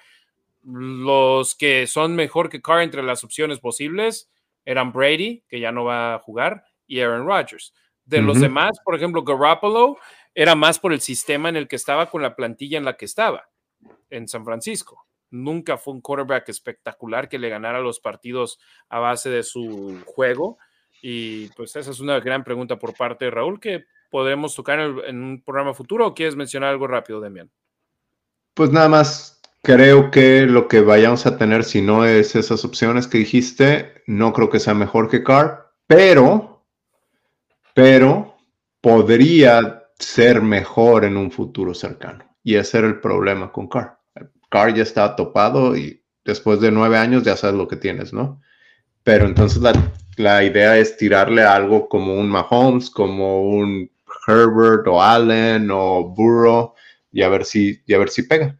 S1: Los que son mejor que Carr entre las opciones posibles eran Brady, que ya no va a jugar, y Aaron Rodgers. De los demás, por ejemplo, Garoppolo era más por el sistema en el que estaba con la plantilla en la que estaba en San Francisco. Nunca fue un quarterback espectacular que le ganara los partidos a base de su juego. Y pues esa es una gran pregunta por parte de Raúl que podremos tocar en, un programa futuro o quieres mencionar algo rápido, Demian?
S3: Pues nada más creo que lo que vayamos a tener, si no es esas opciones que dijiste, no creo que sea mejor que Carr, pero, pero podría ser mejor en un futuro cercano. Y ese era el problema con Carr. Carr ya está topado y después de nueve años ya sabes lo que tienes, ¿no? Pero entonces la, la idea es tirarle algo como un Mahomes, como un Herbert o Allen o Burrow y a ver si, y a ver si pega.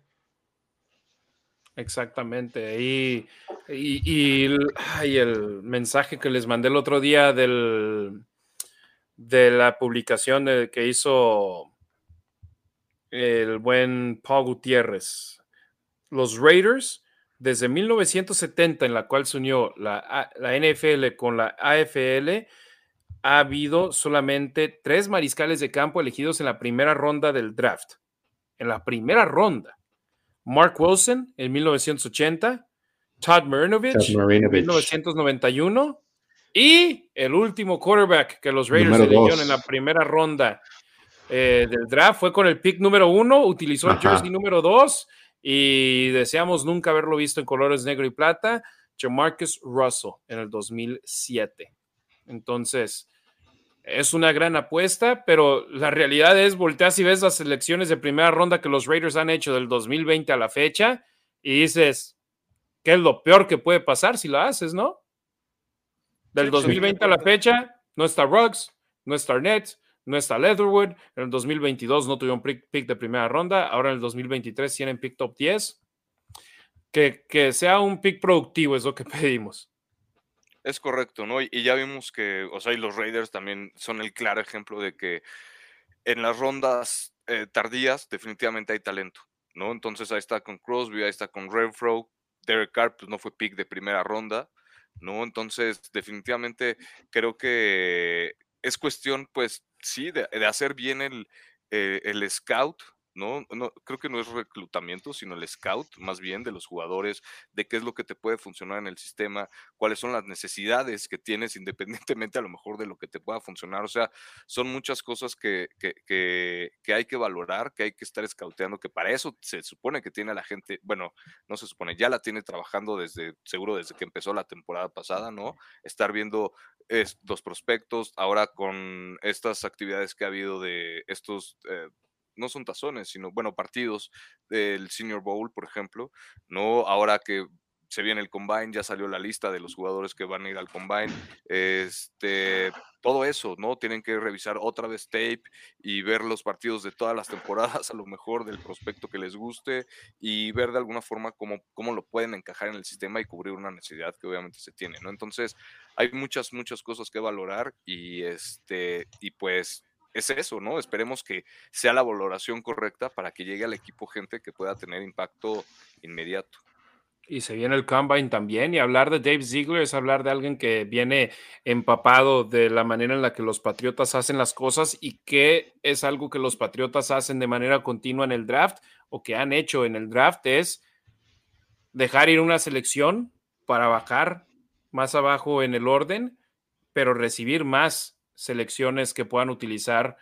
S1: Exactamente. Y, y, el, mensaje que les mandé el otro día del, de la publicación que hizo el buen Paul Gutiérrez. Los Raiders, desde 1970, en la cual se unió la, la NFL con la AFL, ha habido solamente tres mariscales de campo elegidos en la primera ronda del draft. En la primera ronda. Mark Wilson en 1980, Todd Marinovich, en 1991 y el último quarterback que los Raiders eligieron en la primera ronda eh, del draft fue con el pick número uno, utilizó el jersey número dos y deseamos nunca haberlo visto en colores negro y plata, Jamarcus Russell en el 2007. Entonces, es una gran apuesta, pero la realidad es, volteas y ves las selecciones de primera ronda que los Raiders han hecho del 2020 a la fecha y dices, ¿qué es lo peor que puede pasar si lo haces, no? Del 2020 a la fecha, no está Ruggs, no está Arnett, no está Leatherwood. En el 2022 no tuvieron pick de primera ronda. Ahora en el 2023 tienen pick top 10. Que, que sea un pick productivo es lo que pedimos.
S4: Es correcto, ¿no? Y, ya vimos que, o sea, y los Raiders también son el claro ejemplo de que en las rondas eh, tardías definitivamente hay talento, ¿no? Entonces ahí está con Crosby, ahí está con Renfro, Derek Carr, pues no fue pick de primera ronda, ¿no? Entonces definitivamente creo que es cuestión, pues sí, de, hacer bien el, eh, el scout, ¿no? no creo que no es reclutamiento, sino el scout más bien de los jugadores, de qué es lo que te puede funcionar en el sistema, cuáles son las necesidades que tienes independientemente a lo mejor de lo que te pueda funcionar. O sea, son muchas cosas que, que, que, hay que valorar, que hay que estar scouteando, que para eso se supone que tiene la gente, bueno, no se supone, ya la tiene trabajando desde, seguro desde que empezó la temporada pasada, ¿no? Estar viendo estos prospectos, ahora con estas actividades que ha habido de estos... Eh, no son tazones, sino, bueno, partidos del Senior Bowl, por ejemplo, ¿no? Ahora que se viene el combine, ya salió la lista de los jugadores que van a ir al combine, este, todo eso, ¿no? Tienen que revisar otra vez tape y ver los partidos de todas las temporadas, a lo mejor del prospecto que les guste y ver de alguna forma cómo, cómo lo pueden encajar en el sistema y cubrir una necesidad que obviamente se tiene, ¿no? Entonces, hay muchas, muchas cosas que valorar y este, y pues es eso, ¿no? Esperemos que sea la valoración correcta para que llegue al equipo gente que pueda tener impacto inmediato.
S1: Y se viene el combine también. Y hablar de Dave Ziegler es hablar de alguien que viene empapado de la manera en la que los Patriotas hacen las cosas y que es algo que los Patriotas hacen de manera continua en el draft o que han hecho en el draft es dejar ir una selección para bajar más abajo en el orden, pero recibir más selecciones que puedan utilizar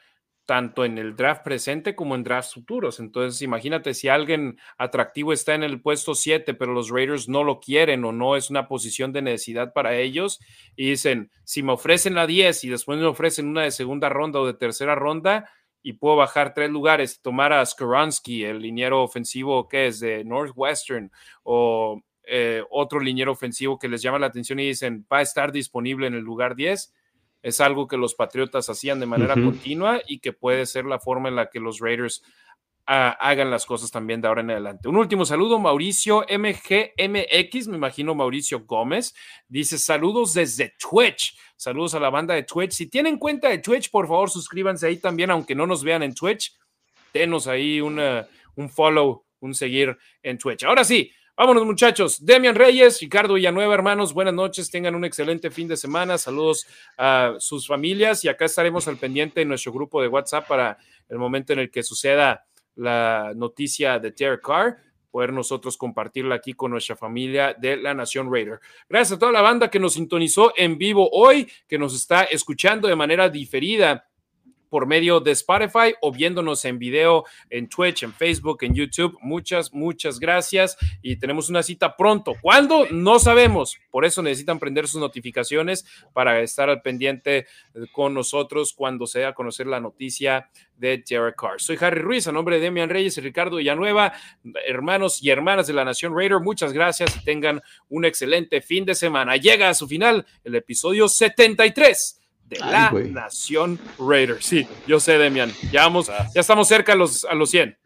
S1: tanto en el draft presente como en drafts futuros. Entonces, imagínate si alguien atractivo está en el puesto 7, pero los Raiders no lo quieren o no es una posición de necesidad para ellos y dicen, si me ofrecen la 10 y después me ofrecen una de segunda ronda o de tercera ronda y puedo bajar tres lugares, tomar a Skoronsky, el liniero ofensivo que es de Northwestern o eh, otro liniero ofensivo que les llama la atención y dicen, va a estar disponible en el lugar 10 es algo que los Patriotas hacían de manera continua y que puede ser la forma en la que los Raiders ah, hagan las cosas también de ahora en adelante. Un último saludo, Mauricio MGMX, me imagino Mauricio Gómez, dice saludos desde Twitch. Saludos a la banda de Twitch. Si tienen cuenta de Twitch, por favor, suscríbanse ahí también, aunque no nos vean en Twitch. Denos ahí un follow, un seguir en Twitch. Ahora sí, Vámonos, muchachos. Demian Reyes, Ricardo Villanueva, hermanos, buenas noches. Tengan un excelente fin de semana. Saludos a sus familias y acá estaremos al pendiente en nuestro grupo de WhatsApp para el momento en el que suceda la noticia de Derek Carr poder nosotros compartirla aquí con nuestra familia de la Nación Raider. Gracias a toda la banda que nos sintonizó en vivo hoy, que nos está escuchando de manera diferida por medio de Spotify o viéndonos en video en Twitch, en Facebook, en YouTube. Muchas, muchas gracias y tenemos una cita pronto. ¿Cuándo? No sabemos. Por eso necesitan prender sus notificaciones para estar al pendiente con nosotros cuando sea a conocer la noticia de Derek Carr. Soy Harry Ruiz, a nombre de Demian Reyes y Ricardo Villanueva, hermanos y hermanas de la Nación Raider, muchas gracias y tengan un excelente fin de semana. Llega a su final el episodio 73 de la Nación Raiders. Sí, yo sé, Demian. Ya, vamos, ya estamos cerca a los, a los 100.